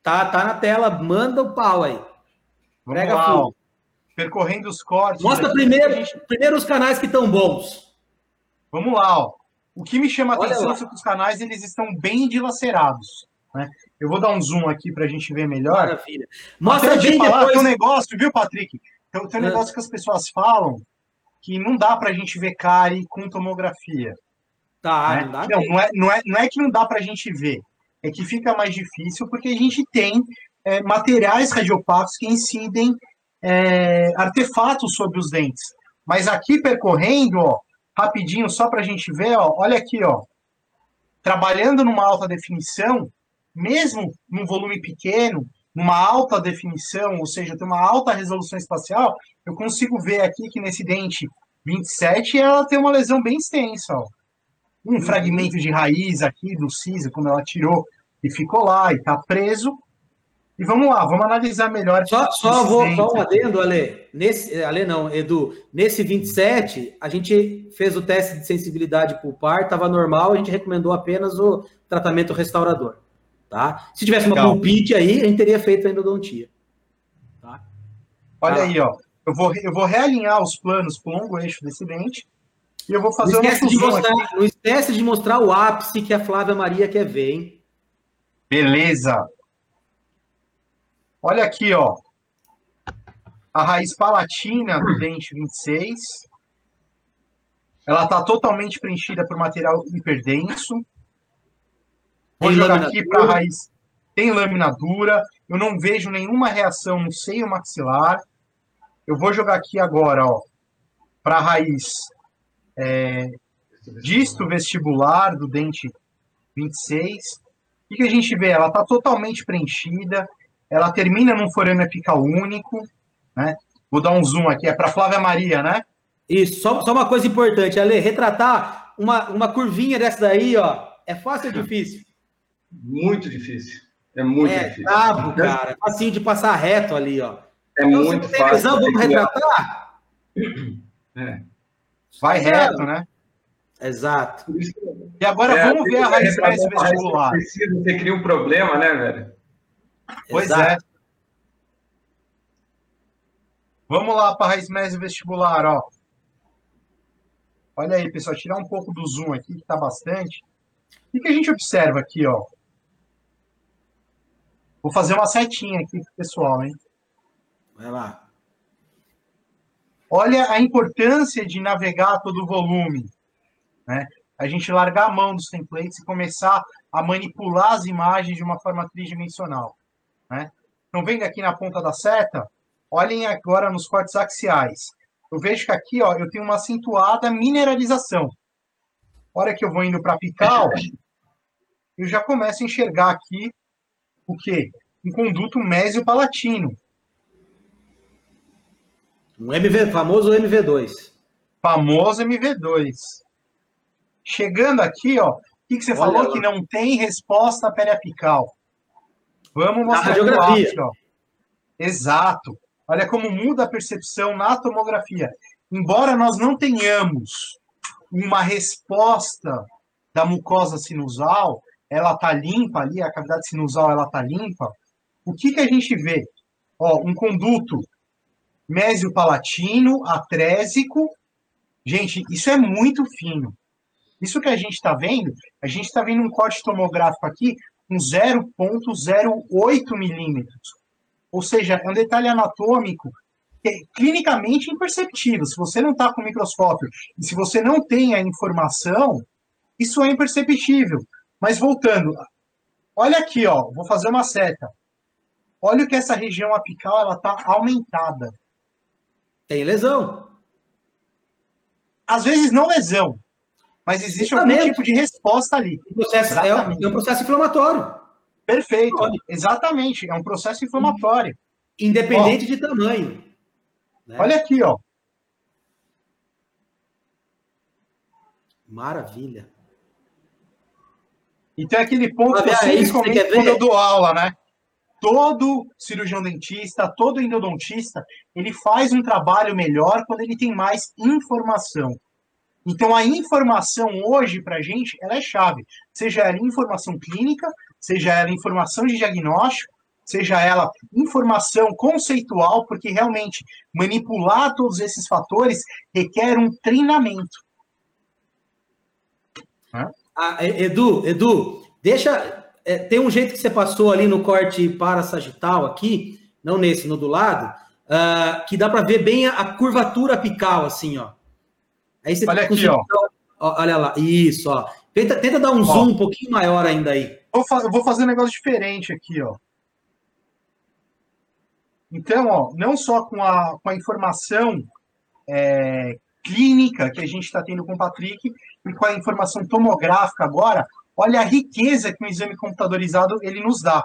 Tá, tá na tela. Manda o pau aí. Prega ó. Percorrendo os cortes. Mostra primeiro, gente... primeiro os canais que estão bons. Vamos lá, ó. O que me chama a atenção é que os canais eles estão bem dilacerados. Né? Eu vou dar um zoom aqui para a gente ver melhor. Maravilha. Mostra Até bem falar, depois... Tem um negócio, viu, Patrick? Tem, tem um é. negócio que as pessoas falam que não dá para a gente ver cárie com tomografia. Tá, né? não dá. Não, não, é, não, é, não é que não dá para a gente ver. É que fica mais difícil porque a gente tem é, materiais radiopacos que incidem é, artefatos sobre os dentes. Mas aqui percorrendo, ó, rapidinho, só para a gente ver, ó, olha aqui, ó, trabalhando numa alta definição, mesmo num volume pequeno, numa alta definição, ou seja, tem uma alta resolução espacial, eu consigo ver aqui que nesse dente 27 ela tem uma lesão bem extensa, ó. Um uhum. fragmento de raiz aqui do siso, quando ela tirou e ficou lá e está preso, e vamos lá, vamos analisar melhor. Só, só vou só um adendo, Ale. Nesse, Ale não, Edu. Nesse 27, a gente fez o teste de sensibilidade pulpar, estava normal, a gente recomendou apenas o tratamento restaurador. Tá? Se tivesse uma pulpite aí, a gente teria feito a endodontia. Tá? Olha tá. aí, ó. Eu vou, eu vou realinhar os planos para o longo eixo desse dente. E eu vou fazer não esquece, de mostrar, não esquece de mostrar o ápice que a Flávia Maria quer ver, hein? Beleza. Olha aqui, ó. A raiz palatina do dente 26. Ela está totalmente preenchida por material hiperdenso. Vou Tem jogar aqui para a raiz. Tem lâmina dura. Eu não vejo nenhuma reação no seio maxilar. Eu vou jogar aqui agora, ó, para a raiz é, disto vestibular do dente 26. O que a gente vê? Ela está totalmente preenchida ela termina num forame apical único, né? Vou dar um zoom aqui, é para Flávia Maria, né? Isso, só, só, uma coisa importante, Ale, retratar uma, uma curvinha dessa daí, ó, é fácil ou difícil? Muito difícil. É muito é, difícil. Brabo, cara. Facinho de passar reto ali, ó. É então, muito fácil. Visão, vamos retratar? É. Vai reto, né? Exato. E agora é, vamos ver a raiz mais vestibular. Precisa, você cria um problema, né, velho? Pois é. Exato. é. Vamos lá para a raiz média vestibular, ó. Olha aí, pessoal, tirar um pouco do zoom aqui, que está bastante. O que a gente observa aqui, ó? Vou fazer uma setinha aqui pro pessoal, hein? Vai lá. Olha a importância de navegar todo o volume, né? A gente largar a mão dos templates e começar a manipular as imagens de uma forma tridimensional. Né? Então, vendo aqui na ponta da seta, olhem agora nos cortes axiais. Eu vejo que aqui ó, eu tenho uma acentuada mineralização. A hora que eu vou indo para apical, eu já começo a enxergar aqui o quê? Um conduto mésio-palatino. Um MV, famoso MV2. Famoso MV2. Chegando aqui, ó, o que, que você Olha falou lá. que não tem resposta periapical? Vamos mostrar radiografia. ó. Exato. Olha como muda a percepção na tomografia. Embora nós não tenhamos uma resposta da mucosa sinusal, ela tá limpa ali, a cavidade sinusal ela tá limpa. O que que a gente vê? Ó, um conduto mésio-palatino, atrésico. Gente, isso é muito fino. Isso que a gente está vendo, a gente está vendo um corte tomográfico aqui com 0,08 milímetros. Ou seja, é um detalhe anatômico que é clinicamente imperceptível. Se você não está com microscópio e se você não tem a informação, isso é imperceptível. Mas voltando, olha aqui, ó, vou fazer uma seta. Olha que essa região apical ela está aumentada. Tem lesão. Às vezes não lesão, mas existe algum tipo de resposta ali. Processo, é, um, é, um, processo inflamatório. Perfeito, exatamente. É um processo inflamatório. Independente ó, de tamanho. Né? Olha aqui, ó. Maravilha. E tem aquele ponto que eu sempre comento quando eu dou aula, né? Todo cirurgião dentista, todo endodontista, ele faz um trabalho melhor quando ele tem mais informação. Então, a informação hoje, para a gente, ela é chave. Seja ela informação clínica, seja ela informação de diagnóstico, seja ela informação conceitual, porque realmente manipular todos esses fatores requer um treinamento. Ah, Edu, Edu, deixa. É, tem um jeito que você passou ali no corte para sagital aqui, não nesse, no do lado, uh, que dá para ver bem a, a, curvatura apical, assim, ó. Aí você olha aqui, ó. ó. Olha lá, isso, ó. Tenta, tenta dar um ó. zoom um pouquinho maior ainda aí. Eu vou fazer um negócio diferente aqui, ó. Então, ó, não só com a, com a informação é, clínica que a gente está tendo com o Patrick e com a informação tomográfica agora, olha a riqueza que o exame computadorizado ele nos dá.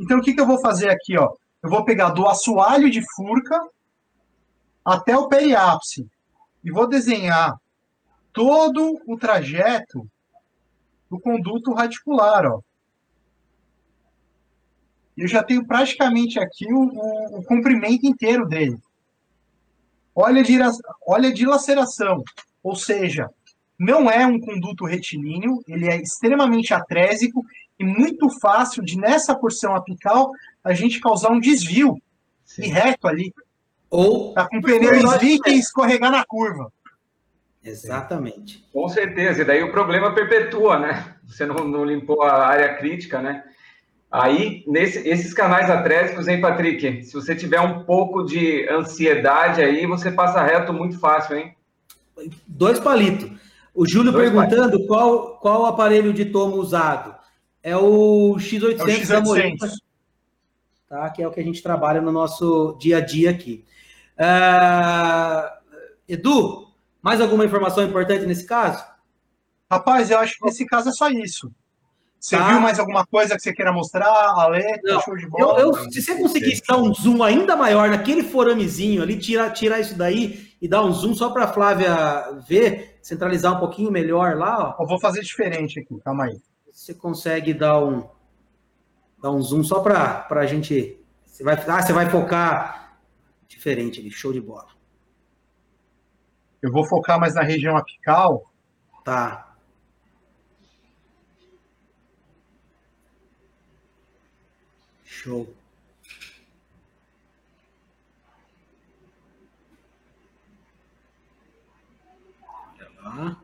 Então, o que, que eu vou fazer aqui? Ó? Eu vou pegar do assoalho de furca até o periápice e vou desenhar todo o trajeto do conduto radicular. Ó. Eu já tenho praticamente aqui o, o, o comprimento inteiro dele. Olha, olha a dilaceração, ou seja, não é um conduto retilíneo, ele é extremamente atrésico e muito fácil de, nessa porção apical, a gente causar um desvio Sim. e reto ali. Ou tá com o pneu slick e escorregar na curva. Exatamente. Com certeza, e daí o problema perpetua, né? Você não, não limpou a área crítica, né? Aí, nesse, esses canais atrésicos, hein, Patrick? Se você tiver um pouco de ansiedade aí, você passa reto muito fácil, hein? Dois palitos. O Júlio Dois perguntando qual, qual o aparelho de tomo usado. É o X800, é o X800. da Morita, tá? que é o que a gente trabalha no nosso dia a dia aqui. Uh, Edu, mais alguma informação importante nesse caso? Rapaz, eu acho que nesse caso é só isso. Você tá. viu mais alguma coisa que você queira mostrar, Ale? Não, show de bola. Eu, eu, se você conseguisse dar um zoom ainda maior naquele foramezinho ali, tirar, tirar isso daí e dar um zoom só para a Flávia ver, centralizar um pouquinho melhor lá. Ó. Eu vou fazer diferente aqui, calma aí. Você consegue dar um, dar um zoom só para a gente. Você vai, ah, você vai focar diferente ali, show de bola. Eu vou focar mais na região apical. Tá. Show. Olha lá.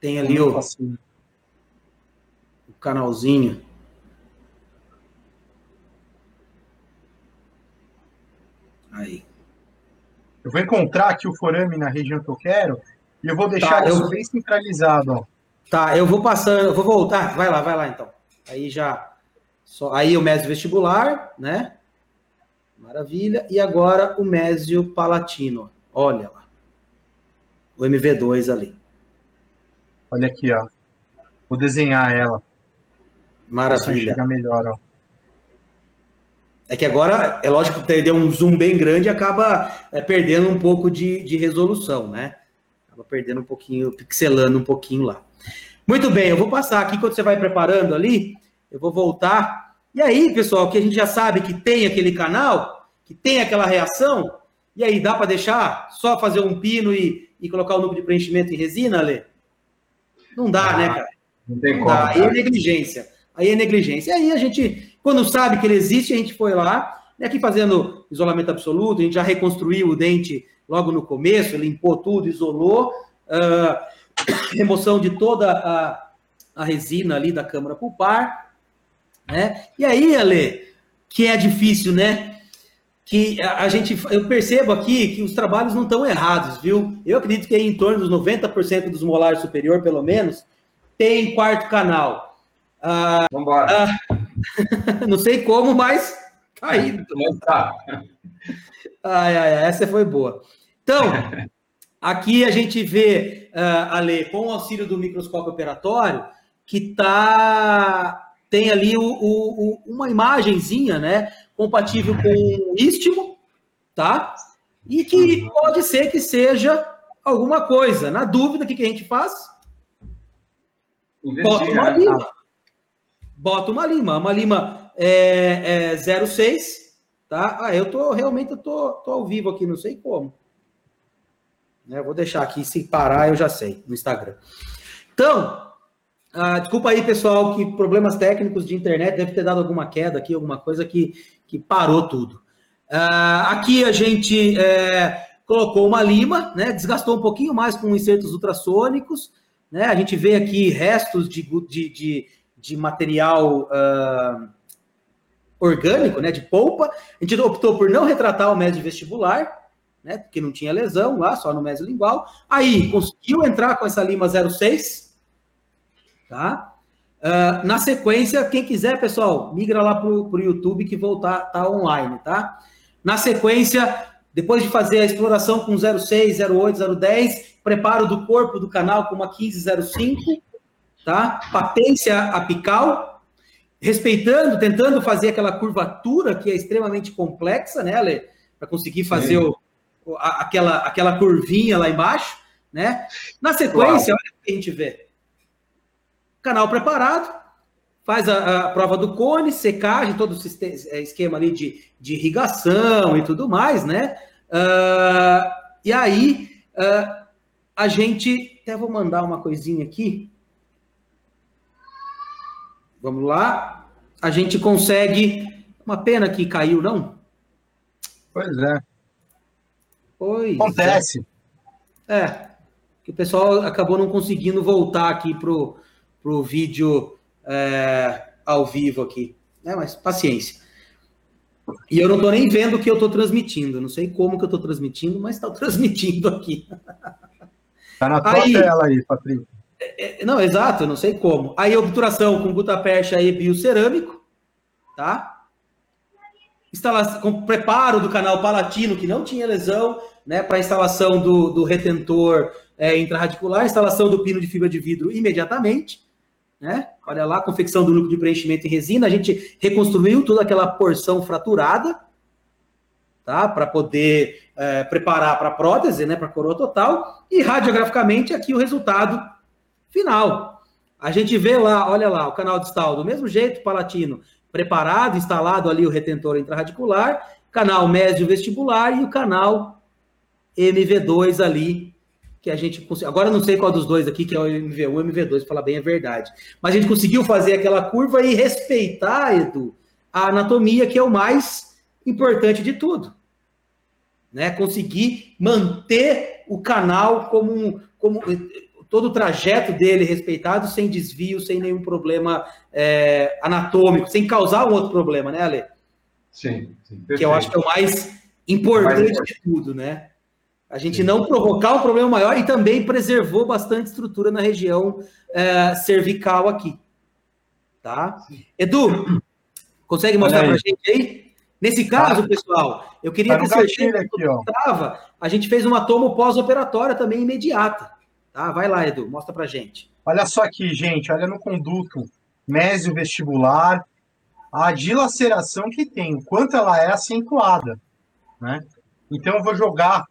Tem ali o, o canalzinho. Aí. Eu vou encontrar aqui o forame na região que eu quero e eu vou deixar tá, isso eu... bem centralizado. Ó. Tá, eu vou passando, eu vou voltar. Vai lá, vai lá então. Aí já. Só, aí o mésio vestibular, né? Maravilha. E agora o mésio palatino. Olha lá. O MV2 ali. Olha aqui, ó. Vou desenhar ela. Maravilha. Chegar melhor, ó. É que agora, é lógico que deu um zoom bem grande e acaba é, perdendo um pouco de, de resolução, né? Acaba perdendo um pouquinho, pixelando um pouquinho lá. Muito bem, eu vou passar aqui, quando você vai preparando ali, eu vou voltar. E aí, pessoal, que a gente já sabe que tem aquele canal, que tem aquela reação, e aí, dá para deixar só fazer um pino e, e colocar o núcleo de preenchimento em resina, Ale? Não dá, ah, né, cara? Não tem não como. Dá. Aí é negligência. Aí é negligência. E aí a gente, quando sabe que ele existe, a gente foi lá, e aqui fazendo isolamento absoluto, a gente já reconstruiu o dente logo no começo, limpou tudo, isolou, uh, remoção de toda a, a resina ali da câmara pulpar, né? E aí, Ale, que é difícil, né? Que a, a gente, eu percebo aqui que os trabalhos não estão errados, viu? Eu acredito que em torno dos 90% dos molares superior, pelo menos, tem quarto canal. Vamos embora. Não sei como, mas tá. Tá. Ai, ai, ai, essa foi boa. Então, aqui a gente vê, uh, Ale, com o auxílio do microscópio operatório, que tá, tem ali o, o, o, uma imagenzinha, né, compatível com o istmo, tá? E que pode ser que seja alguma coisa. Na dúvida, o que, que a gente faz? Lima. Bota uma lima. Uma lima é, é 0,6, Tá? Ah, eu tô realmente eu tô, tô ao vivo aqui, não sei como. Né, vou deixar aqui, se parar eu já sei, no Instagram. Então, ah, desculpa aí, pessoal, que problemas técnicos de internet deve ter dado alguma queda aqui, alguma coisa que, que parou tudo. Ah, aqui a gente é, colocou uma lima, né? Desgastou um pouquinho mais com insertos ultrassônicos, né? A gente vê aqui restos de, de, de, de material uh, orgânico, né? De polpa. A gente optou por não retratar o médio vestibular, né? Porque não tinha lesão lá, só no mesolingual. Aí conseguiu entrar com essa lima 06 tá? Uh, na sequência, quem quiser, pessoal, migra lá para o YouTube que voltar tá online, tá? Na sequência, depois de fazer a exploração com 06, 08, 010, preparo do corpo do canal com uma 1505, tá? Patência apical, respeitando, tentando fazer aquela curvatura que é extremamente complexa, né, Ale? Para conseguir fazer o, a, aquela, aquela curvinha lá embaixo, né? Na sequência, Uau. olha o que a gente vê. Canal preparado, faz a, a, prova do cone, secagem, todo o sistema, é, esquema ali de, de irrigação e tudo mais, né? Uh, e aí, uh, a gente. Até vou mandar uma coisinha aqui. Vamos lá. A gente consegue. Uma pena que caiu, não? Pois é. Pois Acontece. É. é. Que o pessoal acabou não conseguindo voltar aqui pro para o vídeo é, ao vivo aqui. Né? Mas paciência. E eu não estou nem vendo o que eu estou transmitindo. Não sei como que eu estou transmitindo, mas está transmitindo aqui. Está na tua aí, tela aí, Patrícia. É, não, exato, eu não sei como. Aí, obturação com gutapercha e biocerâmico, tá? Instalação, com preparo do canal palatino, que não tinha lesão, né? Para instalação do, do retentor é, intraradicular, instalação do pino de fibra de vidro imediatamente né? Olha lá, confecção do núcleo de preenchimento em resina, a gente reconstruiu toda aquela porção fraturada, tá? Para poder é, preparar para prótese, né? Para coroa total, e radiograficamente aqui o resultado final. A gente vê lá, olha lá, o canal distal do mesmo jeito, palatino, preparado, instalado ali o retentor intraradicular, canal mésio vestibular e o canal MV2 ali que a gente conseguiu. Agora não sei qual dos dois aqui, que é o MV1 ou MV2, falar bem a verdade. Mas a gente conseguiu fazer aquela curva e respeitar, Edu, a anatomia, que é o mais importante de tudo. Né? Conseguir manter o canal como, um, como todo o trajeto dele respeitado, sem desvio, sem nenhum problema é, anatômico, sem causar um outro problema, né, Ale? Sim, sim Que eu acho que é o mais importante, mais importante. de tudo, né? A gente não provocar um problema maior e também preservou bastante estrutura na região é, cervical aqui. Tá? Edu, consegue mostrar para a gente aí? Nesse caso, tá. pessoal, eu queria tá ter certeza aqui, que estava. A gente fez uma tomo pós-operatória também imediata. Tá? Vai lá, Edu, mostra para gente. Olha só aqui, gente, olha no conduto mésio vestibular, a dilaceração que tem, o quanto ela é acentuada, né? Então eu vou jogar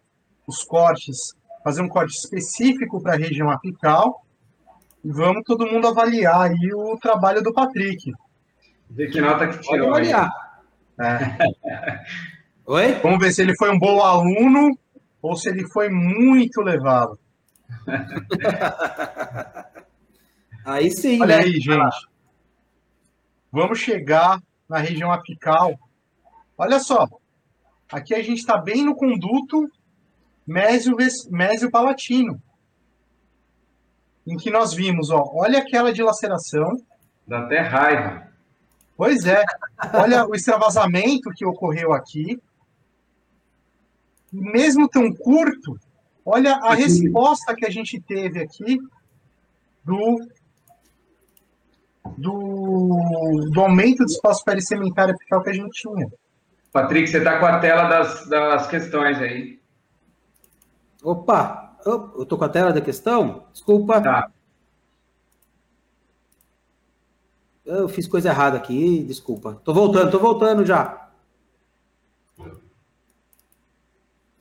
os cortes, fazer um corte específico para a região apical e vamos todo mundo avaliar aí o trabalho do Patrick. Ver que nota que tirou. Pode avaliar. É. Oi? Vamos ver se ele foi um bom aluno ou se ele foi muito levado. Aí sim, Olha né? aí, gente. Vamos chegar na região apical. Olha só. Aqui a gente está bem no conduto Mésio, Mésio Palatino, em que nós vimos, ó, olha aquela dilaceração. Dá até raiva. Pois é, olha o extravasamento que ocorreu aqui. Mesmo tão curto, olha a resposta que a gente teve aqui do, do, do aumento do espaço pericementário apical que a gente tinha. Patrick, você está com a tela das, das questões aí. Opa, eu estou com a tela da questão? Desculpa. Tá. Eu fiz coisa errada aqui, desculpa. Estou voltando, estou voltando já.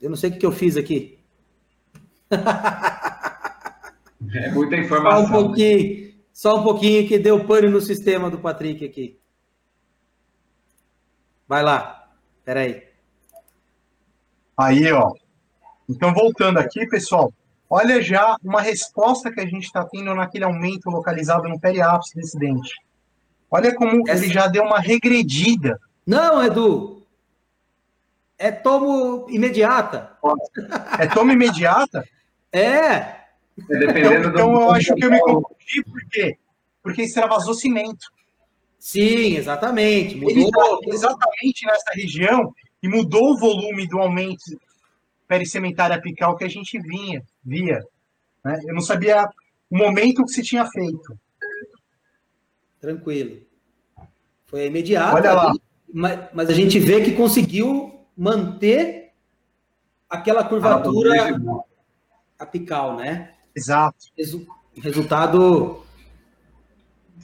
Eu não sei o que, que eu fiz aqui. É muita informação. Só um pouquinho, só um pouquinho que deu pane no sistema do Patrick aqui. Vai lá. Peraí. Aí, ó. Então, voltando aqui, pessoal, olha já uma resposta que a gente está tendo naquele aumento localizado no periápice desse dente. Olha como Essa... ele já deu uma regredida. Não, Edu. É tomo imediata. É tomo imediata? É. é então, então eu acho que eu me confundi, por quê? Porque extravasou cimento. Sim, exatamente. Mudou. Ele exatamente nessa região e mudou o volume do aumento perissementário apical que a gente vinha, via. Né? Eu não sabia o momento que se tinha feito. Tranquilo. Foi imediato. Olha lá. Mas, mas a gente vê que conseguiu manter aquela curvatura ah, apical, né? Exato. Resu resultado.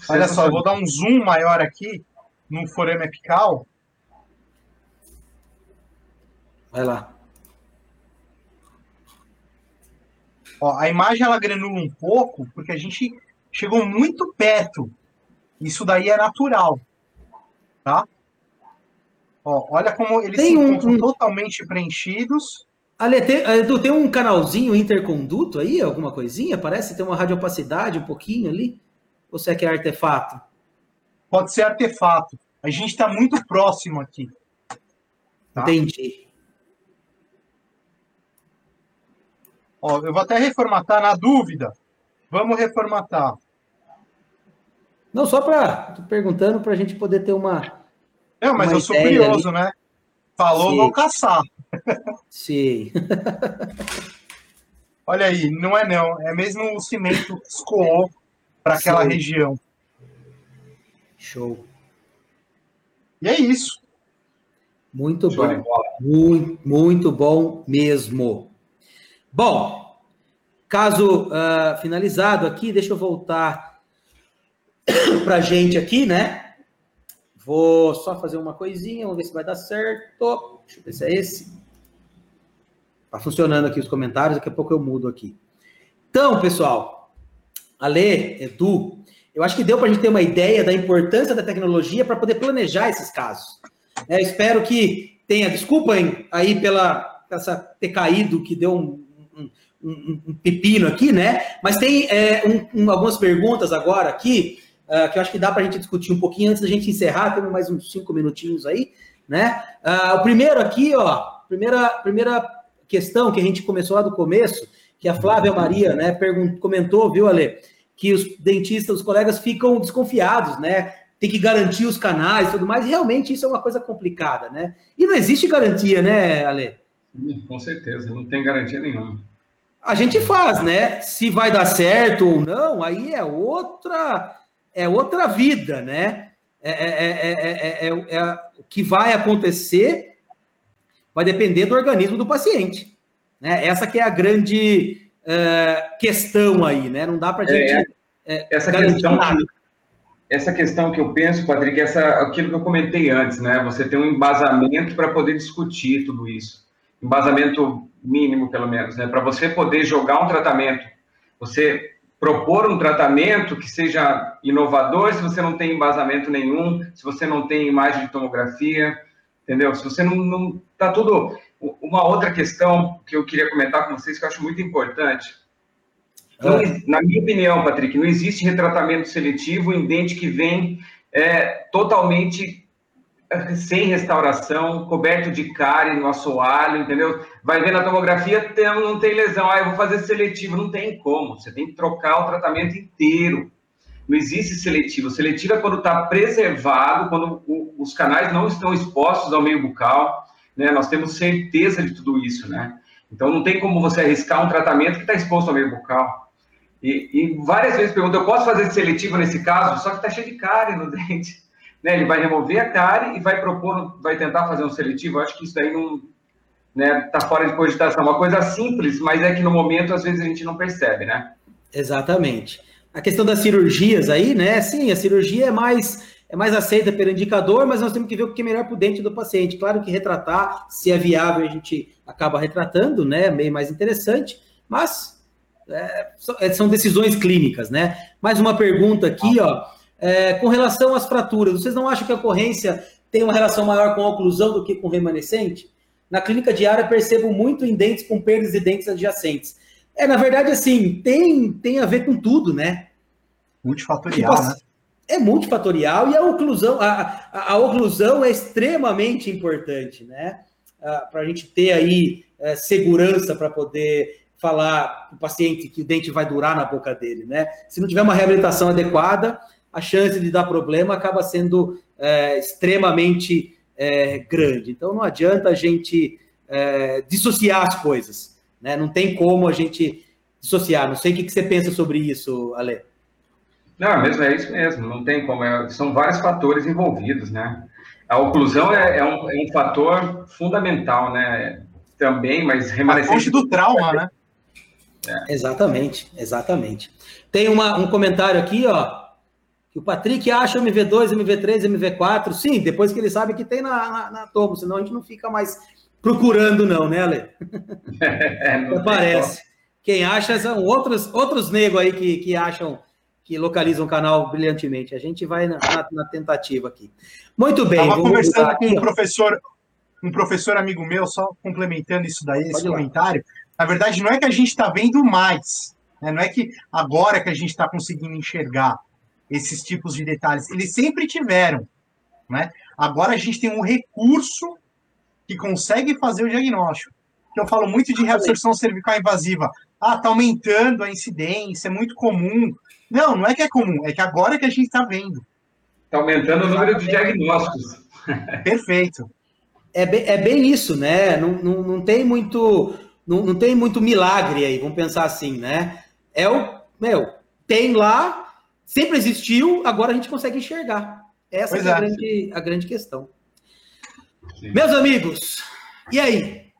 Olha só, eu vou dar um zoom maior aqui no forame apical. Vai lá. Ó, a imagem ela granula um pouco porque a gente chegou muito perto. Isso daí é natural, tá? Ó, olha como eles tem se um, um... totalmente preenchidos. Ale, tem, Edu, tem um canalzinho interconduto aí, alguma coisinha? Parece ter uma radiopacidade um pouquinho ali. Ou será que é artefato? Pode ser artefato. A gente está muito próximo aqui. Tá? Entendi. Ó, eu vou até reformatar na dúvida. Vamos reformatar. Não, só para. Tô perguntando para a gente poder ter uma. Não, mas eu sou curioso, ali. né? Falou, Sim. vou caçar. Sim. Olha aí, não é não. É mesmo o cimento que escoou para aquela Sim. região. Show. E é isso. Muito Show bom. Muito, muito bom mesmo. Bom, caso uh, finalizado aqui, deixa eu voltar para a gente aqui, né? Vou só fazer uma coisinha, vamos ver se vai dar certo. Deixa eu ver se é esse. Tá funcionando aqui os comentários, daqui a pouco eu mudo aqui. Então, pessoal, Ale, Edu, eu acho que deu para a gente ter uma ideia da importância da tecnologia para poder planejar esses casos. É, espero que tenha, desculpem aí pela essa ter caído, que deu um, um, um, um pepino aqui, né? Mas tem é, um, algumas perguntas agora aqui uh, que eu acho que dá para a gente discutir um pouquinho antes da gente encerrar. Temos mais uns cinco minutinhos aí, né? Uh, o primeiro aqui, ó, primeira, primeira questão que a gente começou lá do começo, que a Flávia Maria, né, comentou, viu, Ale, que os dentistas, os colegas ficam desconfiados, né? Tem que garantir os canais e tudo mais. E realmente isso é uma coisa complicada, né? E não existe garantia, né, Ale? Com certeza, não tem garantia nenhuma. A gente faz, né? Se vai dar certo ou não, aí é outra é outra vida, né? É, é, é, é, o que vai acontecer vai depender do organismo do paciente. Né? Essa que é a grande questão aí, né? Não dá para a gente essa questão nada. Essa questão que eu penso, Patrick, essa, aquilo que eu comentei antes, né? Você tem um embasamento para poder discutir tudo isso embasamento mínimo, pelo menos, né? Para você poder jogar um tratamento, você propor um tratamento que seja inovador, se você não tem embasamento nenhum, se você não tem imagem de tomografia, entendeu? Se você não, não tá tudo uma outra questão que eu queria comentar com vocês que eu acho muito importante. Não, na minha opinião, Patrick, não existe retratamento seletivo em dente que vem é, totalmente sem restauração, coberto de cárie no assoalho, entendeu? Vai ver na tomografia, tem, não tem lesão. Ah, eu vou fazer seletivo. Não tem como. Você tem que trocar o tratamento inteiro. Não existe seletivo. Seletivo é quando está preservado, quando o, os canais não estão expostos ao meio bucal. Né? Nós temos certeza de tudo isso, né? Então não tem como você arriscar um tratamento que está exposto ao meio bucal. E, e várias vezes perguntam, eu posso fazer seletivo nesse caso? Só que está cheio de cárie no dente né, ele vai remover a cárie e vai propor, vai tentar fazer um seletivo. Eu acho que isso daí não né, tá fora de cogitação. Uma coisa simples, mas é que no momento às vezes a gente não percebe, né? Exatamente. A questão das cirurgias aí, né? Sim, a cirurgia é mais é mais aceita pelo indicador, mas nós temos que ver o que é melhor para o dente do paciente. Claro que retratar, se é viável, a gente acaba retratando, né? Meio mais interessante, mas é, são decisões clínicas, né? Mais uma pergunta aqui, ó. É, com relação às fraturas, vocês não acham que a ocorrência tem uma relação maior com a oclusão do que com o remanescente? Na clínica diária, percebo muito em dentes com perdas de dentes adjacentes. É, na verdade, assim, tem, tem a ver com tudo, né? Multifatorial, tipo, né? É multifatorial e a oclusão, a, a, a oclusão é extremamente importante, né? Ah, para a gente ter aí é, segurança para poder falar para o paciente que o dente vai durar na boca dele, né? Se não tiver uma reabilitação adequada, a chance de dar problema acaba sendo é, extremamente é, grande. Então não adianta a gente dissociar as coisas, né? Não tem como a gente dissociar. Não sei o que, você pensa sobre isso, Ale. Não, é mesmo, é isso mesmo, não tem como. É, são vários fatores envolvidos, né? A oclusão é, é, um, é um fator fundamental, né? Também, mas remanescente. do trauma, né? É. Exatamente, exatamente. Tem uma, um comentário aqui, ó, que o Patrick acha MV2, MV3, MV4. Sim, depois que ele sabe que tem na, na, na Tomo, senão a gente não fica mais procurando, não, né, Ale? É, não Parece. Quem acha são outros, outros negros aí que, que acham que localizam o canal brilhantemente. A gente vai na, na, na tentativa aqui. Muito bem. Estava conversando com um professor, um professor amigo meu, só complementando isso daí, esse comentário. Na verdade, não é que a gente está vendo mais, né? não é que agora que a gente está conseguindo enxergar esses tipos de detalhes. Eles sempre tiveram, né? Agora a gente tem um recurso que consegue fazer o diagnóstico. Eu falo muito de reabsorção cervical invasiva. Ah, tá aumentando a incidência, é muito comum. Não, não é que é comum, é que agora que a gente está vendo. Está aumentando o número de diagnósticos. Perfeito. É bem, é bem isso, né? Não, não, não tem muito não, não tem muito milagre aí, vamos pensar assim, né? É o, meu, tem lá, sempre existiu, agora a gente consegue enxergar. Essa é, a, grande, a grande questão. Sim. Meus amigos, e aí?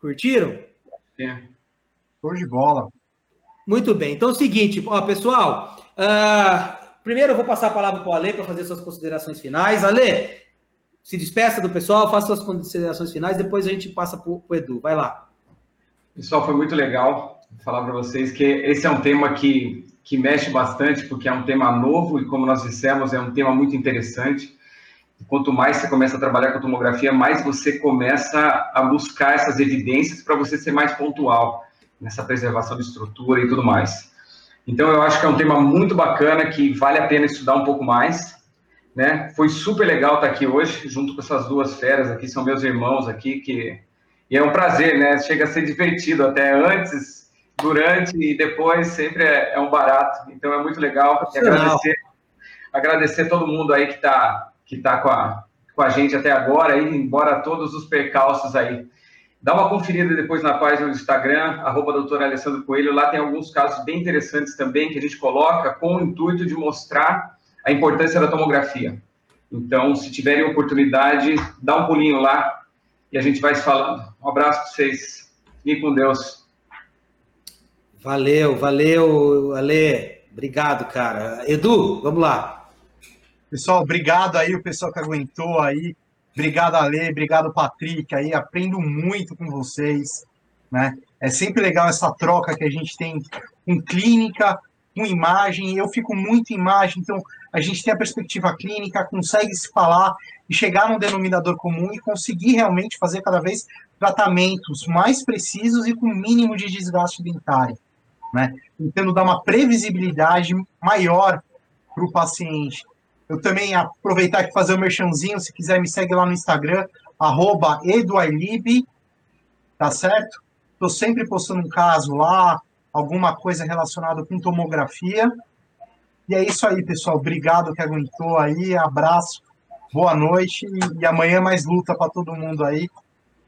Curtiram? É. Show de bola. Muito bem. Então é o seguinte, ó, pessoal. Uh, primeiro eu vou passar a palavra para o Ale para fazer suas considerações finais. Ale, se despeça do pessoal, faça suas considerações finais, depois a gente passa para o Edu. Vai lá. Pessoal, foi muito legal falar para vocês que esse é um tema que, que mexe bastante, porque é um tema novo e, como nós dissemos, é um tema muito interessante. Quanto mais você começa a trabalhar com tomografia, mais você começa a buscar essas evidências para você ser mais pontual nessa preservação de estrutura e tudo mais. Então, eu acho que é um tema muito bacana, que vale a pena estudar um pouco mais. Né? Foi super legal estar aqui hoje, junto com essas duas feras aqui, são meus irmãos aqui, que e é um prazer, né? Chega a ser divertido até antes, durante e depois, sempre é, é um barato. Então é muito legal. E agradecer, agradecer todo mundo aí que está que tá com, a, com a gente até agora, aí, embora todos os percalços aí. Dá uma conferida depois na página do Instagram, arroba doutor Alessandro Coelho. Lá tem alguns casos bem interessantes também que a gente coloca com o intuito de mostrar a importância da tomografia. Então, se tiverem oportunidade, dá um pulinho lá, e a gente vai se falando. Um abraço para vocês. Fiquem com Deus. Valeu, valeu, Ale. Obrigado, cara. Edu, vamos lá. Pessoal, obrigado aí, o pessoal que aguentou aí. Obrigado, Ale. Obrigado, Patrick. Aí aprendo muito com vocês. Né? É sempre legal essa troca que a gente tem com clínica, com imagem. Eu fico muito em imagem, então a gente tem a perspectiva clínica, consegue se falar e chegar num denominador comum e conseguir realmente fazer cada vez tratamentos mais precisos e com mínimo de desgaste dentário, né? Tentando dar uma previsibilidade maior para o paciente. Eu também aproveitar aqui fazer o um merchanzinho, se quiser me segue lá no Instagram, arroba eduailib, tá certo? Estou sempre postando um caso lá, alguma coisa relacionada com tomografia. E é isso aí, pessoal. Obrigado que aguentou aí. Abraço, boa noite e, amanhã mais luta para todo mundo aí.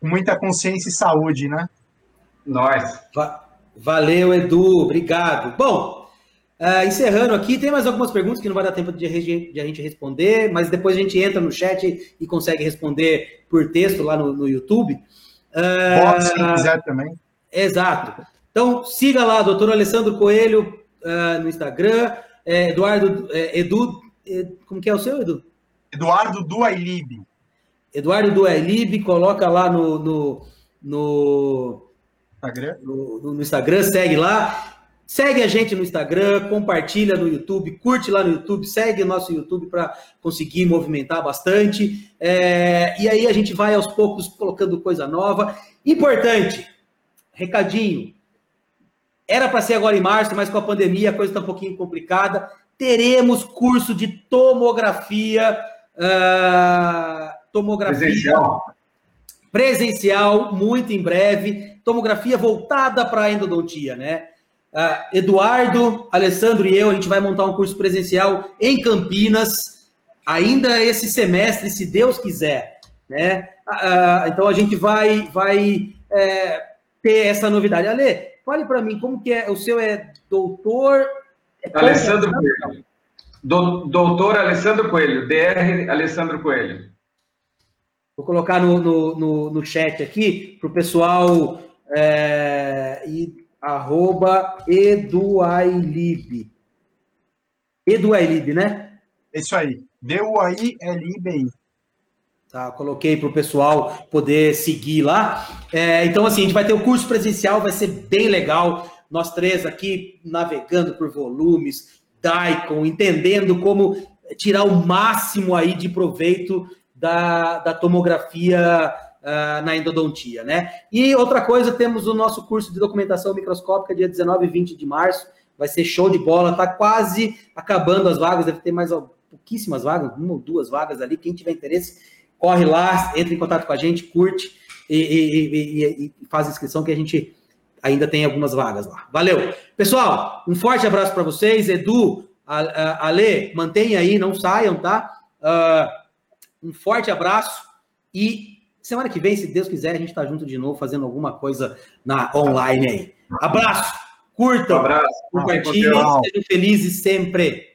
Com muita consciência e saúde, né? Nós. Valeu, Edu. Obrigado. Bom, uh, encerrando aqui, tem mais algumas perguntas que não vai dar tempo de, de, a gente responder, mas depois a gente entra no chat e consegue responder por texto lá no, no YouTube. Uh, Pode, se quiser também. Exato. Então, siga lá, doutor Alessandro Coelho, uh, no Instagram. É, Eduardo, é, Edu, é, como que é o seu, Edu? Eduardo Duailib. Eduardo Duailib, coloca lá no, no, no, Instagram. No, no, Instagram, segue lá. Segue a gente no Instagram, compartilha no YouTube, curte lá no YouTube, segue o nosso YouTube para conseguir movimentar bastante. É, e aí a gente vai aos poucos colocando coisa nova. Importante, recadinho. Era para ser agora em março, mas com a pandemia a coisa está um pouquinho complicada. Teremos curso de tomografia. Uh, tomografia presencial. presencial, muito em breve. Tomografia voltada para a endodontia, né? Uh, Eduardo, Alessandro e eu, a gente vai montar um curso presencial em Campinas, ainda esse semestre, se Deus quiser. Né? Uh, então a gente vai, vai é, ter essa novidade. Ale, fale para mim, como que é? O seu é doutor. É Alessandro Coelho. Do, doutor Alessandro Coelho, DR Alessandro Coelho. Vou colocar no, no, no, no chat aqui para o pessoal. É, e arroba eduailib. Eduailib, né? Isso aí. D-U-A-I-L-I-B-I. Tá, coloquei para o pessoal poder seguir lá. É, então, assim, a gente vai ter o curso presencial, vai ser bem legal. Nós três aqui navegando por volumes, Daikon, entendendo como tirar o máximo aí de proveito da, da tomografia uh, na endodontia, né? E outra coisa, temos o nosso curso de documentação microscópica, dia 19 e 20 de março, vai ser show de bola, tá quase acabando as vagas, deve ter mais pouquíssimas vagas, uma ou duas vagas ali, quem tiver interesse, corre lá, entra em contato com a gente, curte e, e, e, e faz inscrição que a gente ainda tem algumas vagas lá. Valeu! Pessoal, um forte abraço para vocês, Edu, Ale, mantenha aí, não saiam, tá? Uh, um forte abraço e Semana que vem, se Deus quiser, a gente está junto de novo fazendo alguma coisa na online aí. Abraço, curtam, um abraço, compartilhem, sejam felizes sempre.